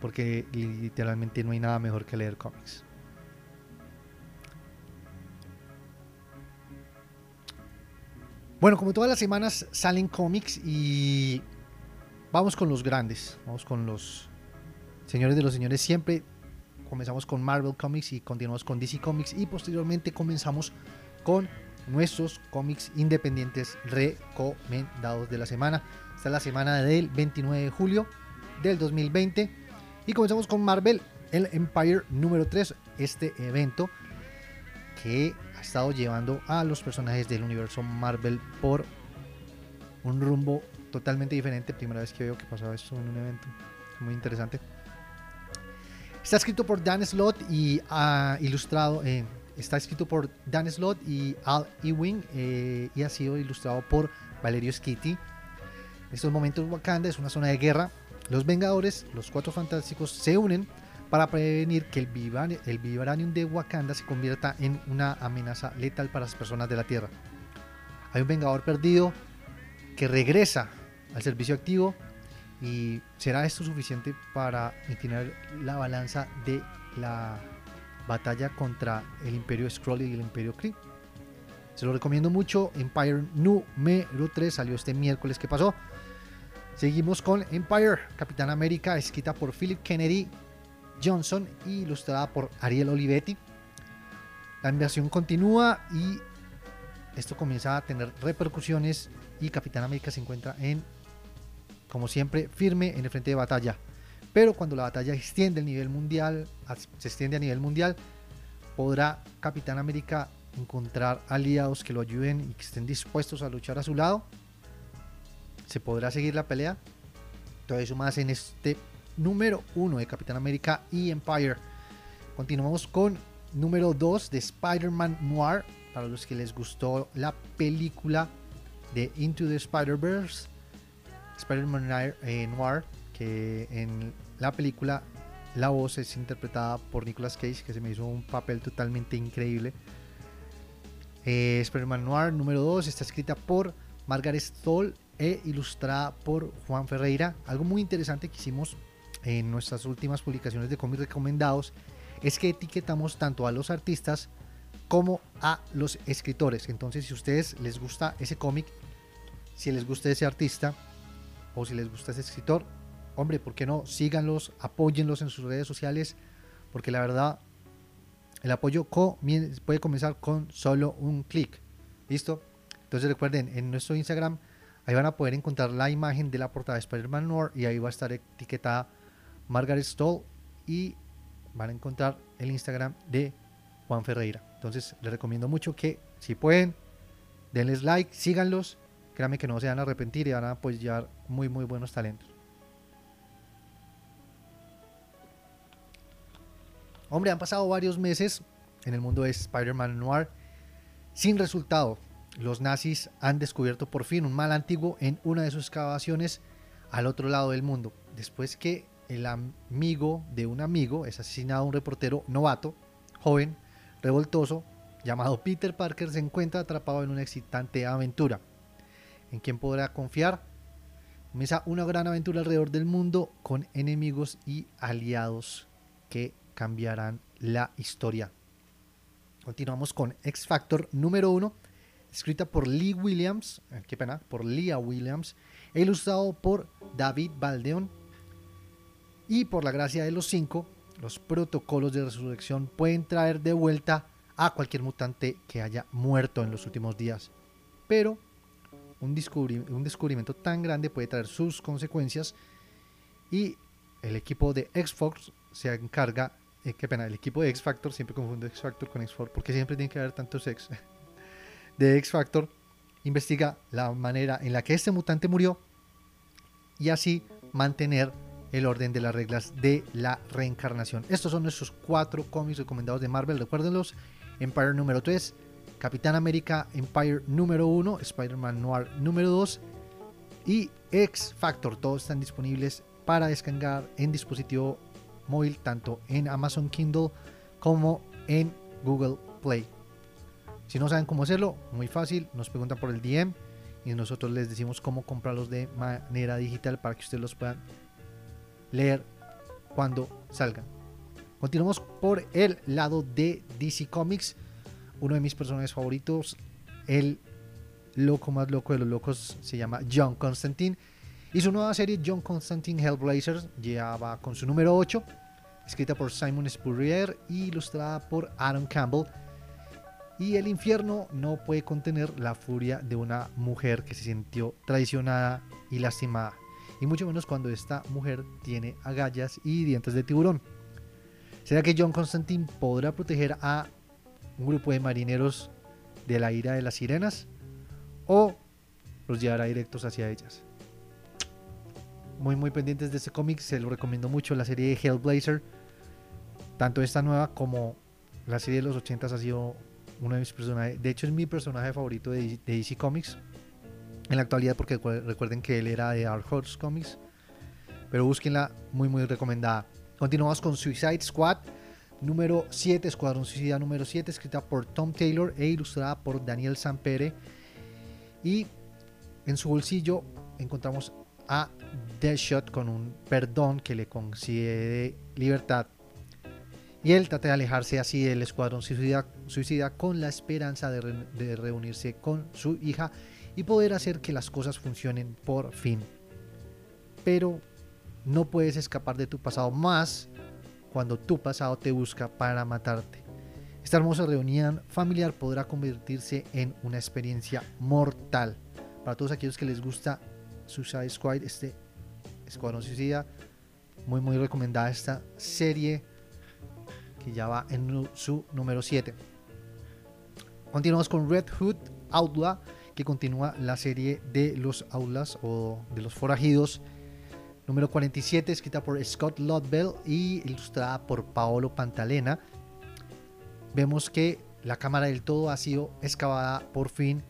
porque literalmente no hay nada mejor que leer cómics. Bueno, como todas las semanas salen cómics y vamos con los grandes, vamos con los señores de los señores siempre. Comenzamos con Marvel Comics y continuamos con DC Comics y posteriormente comenzamos con nuestros cómics independientes recomendados de la semana. Esta es la semana del 29 de julio del 2020 y comenzamos con Marvel, el Empire número 3, este evento que ha estado llevando a los personajes del universo Marvel por un rumbo totalmente diferente. Primera vez que veo que pasaba esto en un evento. Muy interesante. Está escrito por Dan Slott y ha ilustrado, eh, está escrito por Dan Slott y Al Ewing eh, y ha sido ilustrado por Valerio Schitti. En estos momentos Wakanda es una zona de guerra. Los Vengadores, los Cuatro Fantásticos, se unen para prevenir que el, vibranium de Wakanda se convierta en una amenaza letal para las personas de la Tierra. Hay un Vengador perdido que regresa al servicio activo y será esto suficiente para inclinar la balanza de la batalla contra el Imperio Skrull y el Imperio Kree. Se lo recomiendo mucho. Empire número 3 salió este miércoles que pasó. Seguimos con Empire, Capitán América, escrita por Philip Kennedy Johnson y ilustrada por Ariel Olivetti. La inversión continúa y esto comienza a tener repercusiones y Capitán América se encuentra en, como siempre, firme en el frente de batalla. Pero cuando la batalla se extiende a nivel mundial, podrá Capitán América encontrar aliados que lo ayuden y que estén dispuestos a luchar a su lado. Se podrá seguir la pelea. Todo eso más en este número 1 de Capitán América y Empire. Continuamos con número 2 de Spider-Man Noir. Para los que les gustó la película de Into the Spider-Verse, Spider-Man Noir, eh, que en la película la voz es interpretada por Nicolas Cage, que se me hizo un papel totalmente increíble. Eh, Spider-Man Noir número 2 está escrita por Margaret Stoll e ilustrada por Juan Ferreira. Algo muy interesante que hicimos en nuestras últimas publicaciones de cómics recomendados es que etiquetamos tanto a los artistas como a los escritores. Entonces, si a ustedes les gusta ese cómic, si les gusta ese artista o si les gusta ese escritor, hombre, ¿por qué no? Síganlos, apóyenlos en sus redes sociales, porque la verdad, el apoyo puede comenzar con solo un clic. ¿Listo? Entonces recuerden, en nuestro Instagram, ahí van a poder encontrar la imagen de la portada de Spider-Man Noir y ahí va a estar etiquetada Margaret Stoll y van a encontrar el Instagram de Juan Ferreira. Entonces les recomiendo mucho que si pueden, denles like, síganlos. Créanme que no se van a arrepentir y van a apoyar muy muy buenos talentos. Hombre, han pasado varios meses en el mundo de Spider-Man Noir sin resultado. Los nazis han descubierto por fin un mal antiguo en una de sus excavaciones al otro lado del mundo, después que el amigo de un amigo es asesinado a un reportero novato, joven, revoltoso, llamado Peter Parker, se encuentra atrapado en una excitante aventura. ¿En quien podrá confiar? Comienza una gran aventura alrededor del mundo con enemigos y aliados que cambiarán la historia. Continuamos con X Factor número 1, escrita por Lee Williams, eh, qué pena, por Leah Williams, e ilustrado por David Baldeón. Y por la gracia de los cinco, los protocolos de resurrección pueden traer de vuelta a cualquier mutante que haya muerto en los últimos días. Pero un, descubrimiento tan grande puede traer sus consecuencias y el equipo de X-Fox se encarga, eh, qué pena, el equipo de X-Factor, siempre confundo X-Factor con X-Force, porque siempre tiene que haber tantos X, *laughs* de X-Factor, investiga la manera en la que este mutante murió y así mantener el orden de las reglas de la reencarnación. Estos son nuestros cuatro cómics recomendados de Marvel, recuérdenlos, Empire número 3, Capitán América Empire número 1, Spider-Man Noir número 2 y X Factor. Todos están disponibles para descargar en dispositivo móvil, tanto en Amazon Kindle como en Google Play. Si no saben cómo hacerlo, muy fácil, nos preguntan por el DM y nosotros les decimos cómo comprarlos de manera digital para que ustedes los puedan leer cuando salgan. Continuamos por el lado de DC Comics, uno de mis personajes favoritos, el loco más loco de los locos, se llama John Constantine. Y su nueva serie, John Constantine Hellblazer, lleva con su número 8, escrita por Simon Spurrier y ilustrada por Aaron Campbell. Y el infierno no puede contener la furia de una mujer que se sintió traicionada y lastimada. Y mucho menos cuando esta mujer tiene agallas y dientes de tiburón. ¿Será que John Constantine podrá proteger a un grupo de marineros de la ira de las sirenas? ¿O los llevará directos hacia ellas? Muy muy pendientes de este cómic, se lo recomiendo mucho, la serie de Hellblazer. Tanto esta nueva como la serie de los 80 ha sido uno de mis personajes, de hecho es mi personaje favorito de, DC Comics en la actualidad porque recuerden que él era de Dark Horse Comics, pero búsquenla, muy muy recomendada. Continuamos con Suicide Squad número 7, Escuadrón Suicida número 7, escrita por Tom Taylor e ilustrada por Daniel Sampere. Y en su bolsillo encontramos a Deadshot con un perdón que le concede libertad y él trata de alejarse así del escuadrón suicida, suicida con la esperanza de, reunirse con su hija y poder hacer que las cosas funcionen por fin. Pero no puedes escapar de tu pasado más cuando tu pasado te busca para matarte. Esta hermosa reunión familiar podrá convertirse en una experiencia mortal. Para todos aquellos que les gusta Suicide Squad, este Escuadrón Suicida, muy muy recomendada esta serie que ya va en su número 7. Continuamos con Red Hood Outlaw, que continúa la serie de los Outlaws o de los forajidos. Número 47, escrita por Scott Lobdell y ilustrada por Paolo Pantalena. Vemos que la cámara del todo ha sido excavada por fin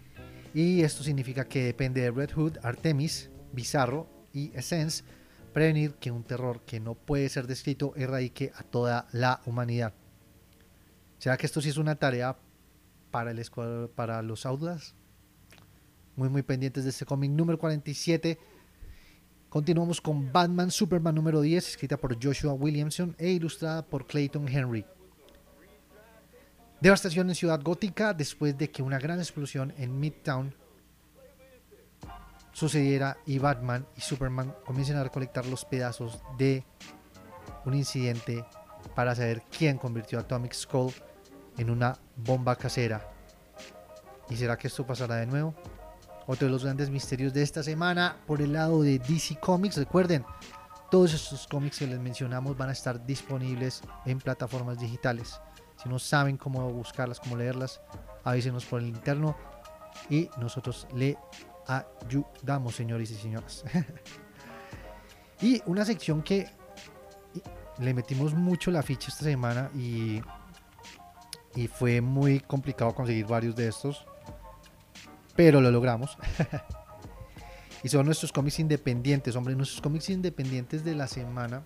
y esto significa que depende de Red Hood, Artemis, Bizarro y Essence prevenir que un terror que no puede ser descrito erradique a toda la humanidad. ¿Será que esto sí es una tarea para, el para los Outlaws? Muy, muy pendientes de este cómic número 47. Continuamos con Batman Superman número 10, escrita por Joshua Williamson e ilustrada por Clayton Henry. Devastación en Ciudad Gótica después de que una gran explosión en Midtown sucediera y Batman y Superman comiencen a recolectar los pedazos de un incidente para saber quién convirtió a Atomic Skull en una bomba casera. ¿Y será que esto pasará de nuevo? Otro de los grandes misterios de esta semana por el lado de DC Comics. Recuerden, todos estos cómics que les mencionamos van a estar disponibles en plataformas digitales. Si no saben cómo buscarlas, cómo leerlas, avísenos por el interno y nosotros le ayudamos, señores y señoras. *laughs* y una sección que le metimos mucho la ficha esta semana y, y fue muy complicado conseguir varios de estos, pero lo logramos. *laughs* y son nuestros cómics independientes, hombre, nuestros cómics independientes de la semana.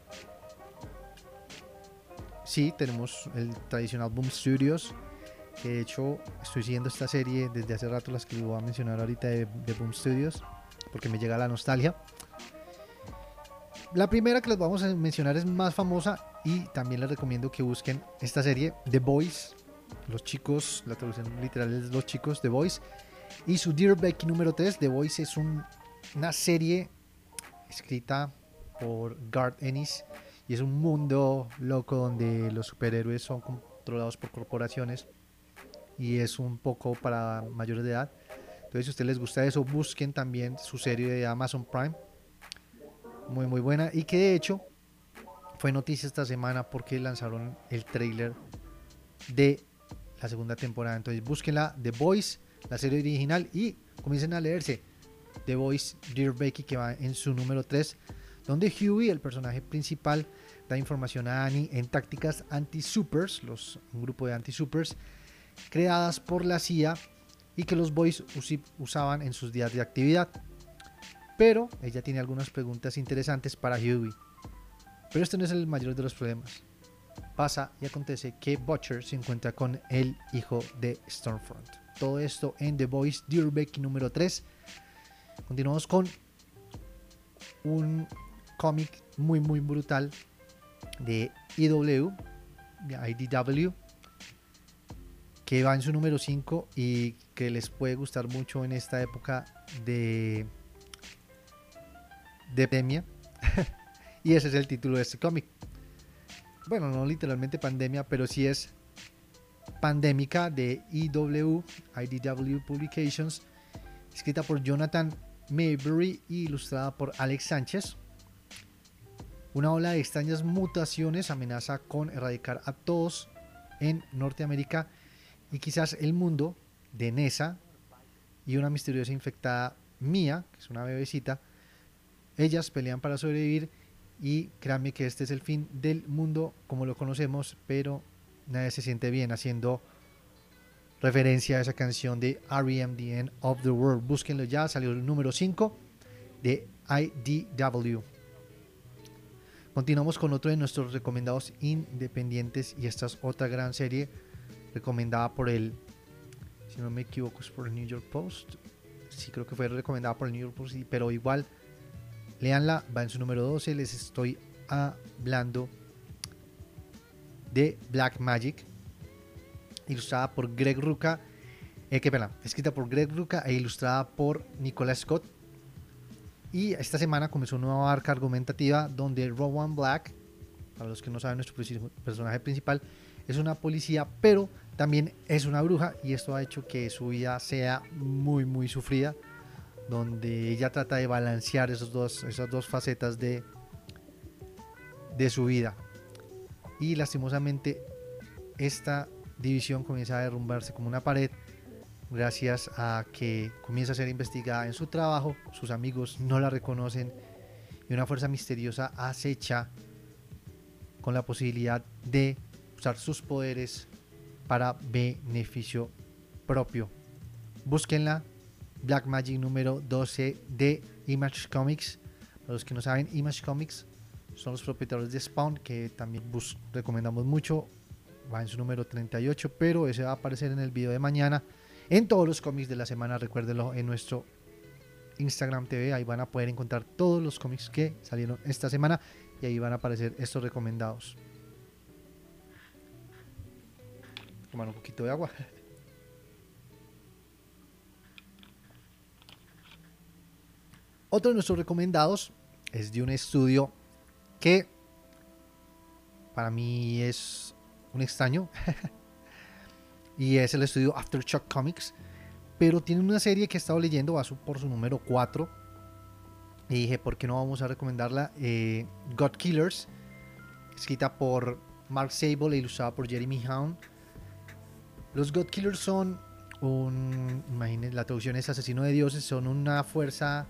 Sí, tenemos el tradicional Boom Studios, de hecho estoy siguiendo esta serie desde hace rato, las que voy a mencionar ahorita de, Boom Studios, porque me llega la nostalgia. La primera que les vamos a mencionar es más famosa y también les recomiendo que busquen esta serie, The Boys, los chicos, la traducción literal es los chicos, The Boys. Y su Dear Becky número 3, The Voice, es una serie escrita por Garth Ennis y es un mundo loco donde los superhéroes son controlados por corporaciones y es un poco para mayores de edad. Entonces, si a ustedes les gusta eso, busquen también su serie de Amazon Prime. Muy, muy buena. Y que de hecho fue noticia esta semana porque lanzaron el trailer de la segunda temporada. Entonces, búsquenla, The Voice, la serie original, y comiencen a leerse The Voice, Dear Becky, que va en su número 3 donde Huey, el personaje principal, da información a Annie en tácticas anti-supers, un grupo de anti-supers, creadas por la CIA y que los boys usaban en sus días de actividad. Pero ella tiene algunas preguntas interesantes para Huey. Pero este no es el mayor de los problemas. Pasa y acontece que Butcher se encuentra con el hijo de Stormfront. Todo esto en The Dear Becky número 3. Continuamos con un cómic muy muy brutal de IW, de IDW, que va en su número 5 y que les puede gustar mucho en esta época de, de pandemia. *laughs* y ese es el título de este cómic. Bueno, no literalmente pandemia, pero sí es pandémica de IW, IDW Publications, escrita por Jonathan Maybury y ilustrada por Alex Sánchez. Una ola de extrañas mutaciones amenaza con erradicar a todos en Norteamérica y quizás el mundo de Nessa y una misteriosa infectada Mía, que es una bebecita. Ellas pelean para sobrevivir y créanme que este es el fin del mundo como lo conocemos, pero nadie se siente bien haciendo referencia a esa canción de R.E.M. The End of the World. Búsquenlo ya, salió el número 5 de IDW. Continuamos con otro de nuestros recomendados independientes y esta es otra gran serie recomendada por el, si no me equivoco, es por el New York Post. Sí, creo que fue recomendada por el New York Post, pero igual, leanla, va en su número 12. Les estoy hablando de Black Magic, ilustrada por Greg Ruca, eh, escrita por Greg Ruca e ilustrada por Nicolas Scott y esta semana comenzó una nueva arca argumentativa donde Rowan Black, para los que no saben, nuestro personaje principal es una policía, pero también es una bruja y esto ha hecho que su vida sea muy, muy sufrida, donde ella trata de balancear esos dos, esas dos facetas de, de su vida. Y lastimosamente esta división comienza a derrumbarse como una pared gracias a que comienza a ser investigada en su trabajo, sus amigos no la reconocen y una fuerza misteriosa acecha con la posibilidad de usar sus poderes para beneficio propio. Búsquenla, Black Magic número 12 de Image Comics. Para los que no saben, Image Comics son los propietarios de Spawn, que también recomendamos mucho. Va en su número 38, pero ese va a aparecer en el video de mañana en todos los cómics de la semana. Recuérdenlo en nuestro Instagram TV. Ahí van a poder encontrar todos los cómics que salieron esta semana y ahí van a aparecer estos recomendados. Tomar un poquito de agua. *laughs* Otro de nuestros recomendados es de un estudio que para mí es un extraño. *laughs* y es el estudio Aftershock Comics. Pero tiene una serie que he estado leyendo, va por su número 4. Y dije, ¿por qué no vamos a recomendarla? Eh, God Killers, escrita por Mark Sable e ilustrada por Jeremy Hound. Los God Killers son un. Imagínense, la traducción es asesino de dioses. Son una fuerza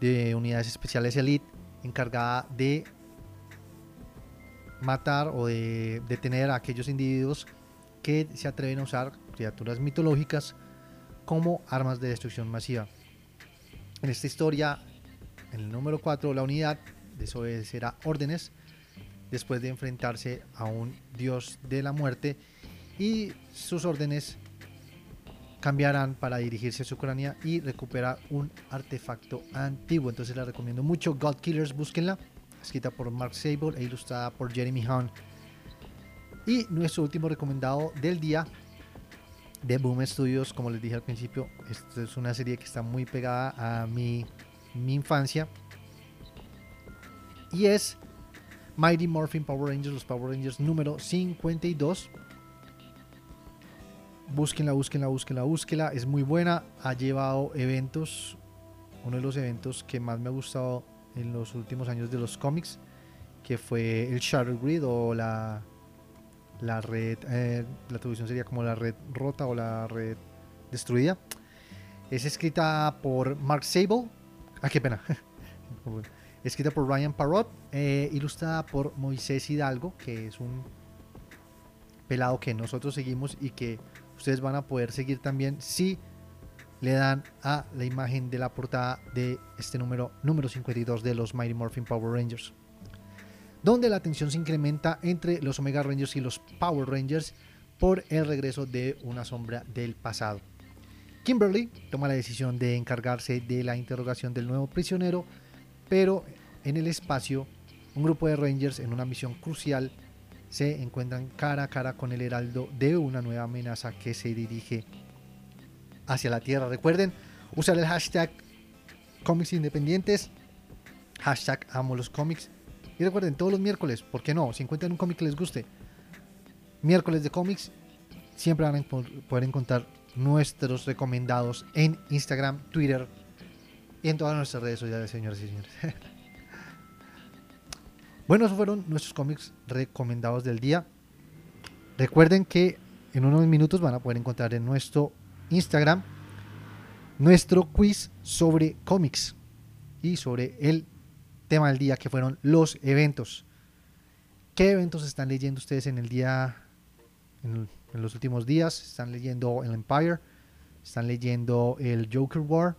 de unidades especiales elite encargada de matar o de detener a aquellos individuos que se atreven a usar criaturas mitológicas como armas de destrucción masiva. En esta historia, en el número 4, la unidad desobedecerá órdenes después de enfrentarse a un dios de la muerte y sus órdenes cambiarán para dirigirse a su Ucrania y recuperar un artefacto antiguo. Entonces la recomiendo mucho. God Killers, búsquenla. Escrita por Mark Sable e ilustrada por Jeremy Hunt. Y nuestro último recomendado del día de Boom Studios, como les dije al principio, esta es una serie que está muy pegada a mi, mi infancia. Y es Mighty Morphin Power Rangers, los Power Rangers número 52. Búsquenla, búsquenla, búsquenla, búsquenla. Es muy buena. Ha llevado eventos. Uno de los eventos que más me ha gustado en los últimos años de los cómics. Que fue el Shadow Grid o la, la red. Eh, la traducción sería como la red rota o la red destruida. Es escrita por Mark Sable. Ah, qué pena. *laughs* escrita por Ryan Parrott. Eh, ilustrada por Moisés Hidalgo, que es un pelado que nosotros seguimos y que ustedes van a poder seguir también si le dan a la imagen de la portada de este número número 52 de los Mighty Morphin Power Rangers donde la tensión se incrementa entre los Omega Rangers y los Power Rangers por el regreso de una sombra del pasado. Kimberly toma la decisión de encargarse de la interrogación del nuevo prisionero, pero en el espacio un grupo de Rangers en una misión crucial se encuentran cara a cara con el heraldo de una nueva amenaza que se dirige hacia la Tierra. Recuerden usar el hashtag cómics independientes, hashtag amo los cómics. Y recuerden, todos los miércoles, ¿por qué no? Si encuentran un cómic que les guste, miércoles de cómics, siempre van a poder encontrar nuestros recomendados en Instagram, Twitter y en todas nuestras redes sociales, señores y señores. *laughs* Bueno, esos fueron nuestros cómics recomendados del día. Recuerden que en unos minutos van a poder encontrar en nuestro Instagram nuestro quiz sobre cómics y sobre el tema del día que fueron los eventos. ¿Qué eventos están leyendo ustedes en el día, en, en los últimos días? ¿Están leyendo el Empire? ¿Están leyendo el Joker War?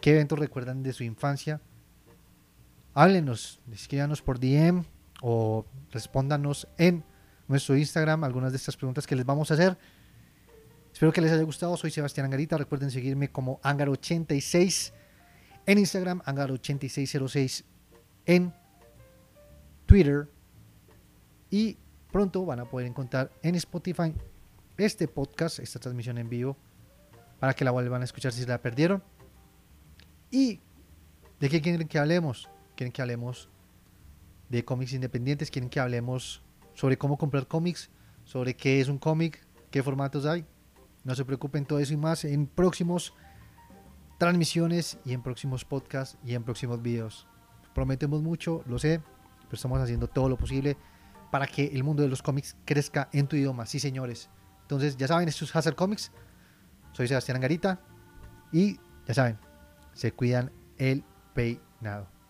¿Qué eventos recuerdan de su infancia? Háblenos, escríbanos por DM o respóndanos en nuestro Instagram algunas de estas preguntas que les vamos a hacer. Espero que les haya gustado. Soy Sebastián Angarita. Recuerden seguirme como Angar86 en Instagram, Angar8606 en Twitter. Y pronto van a poder encontrar en Spotify este podcast, esta transmisión en vivo, para que la vuelvan a escuchar si se la perdieron. ¿Y de qué quieren que hablemos? Quieren que hablemos de cómics independientes, quieren que hablemos sobre cómo comprar cómics, sobre qué es un cómic, qué formatos hay. No se preocupen, todo eso y más en próximos transmisiones y en próximos podcasts y en próximos videos. Prometemos mucho, lo sé, pero estamos haciendo todo lo posible para que el mundo de los cómics crezca en tu idioma. Sí, señores. Entonces, ya saben, estos es Hazard Comics. Soy Sebastián Angarita y ya saben, se cuidan el peinado.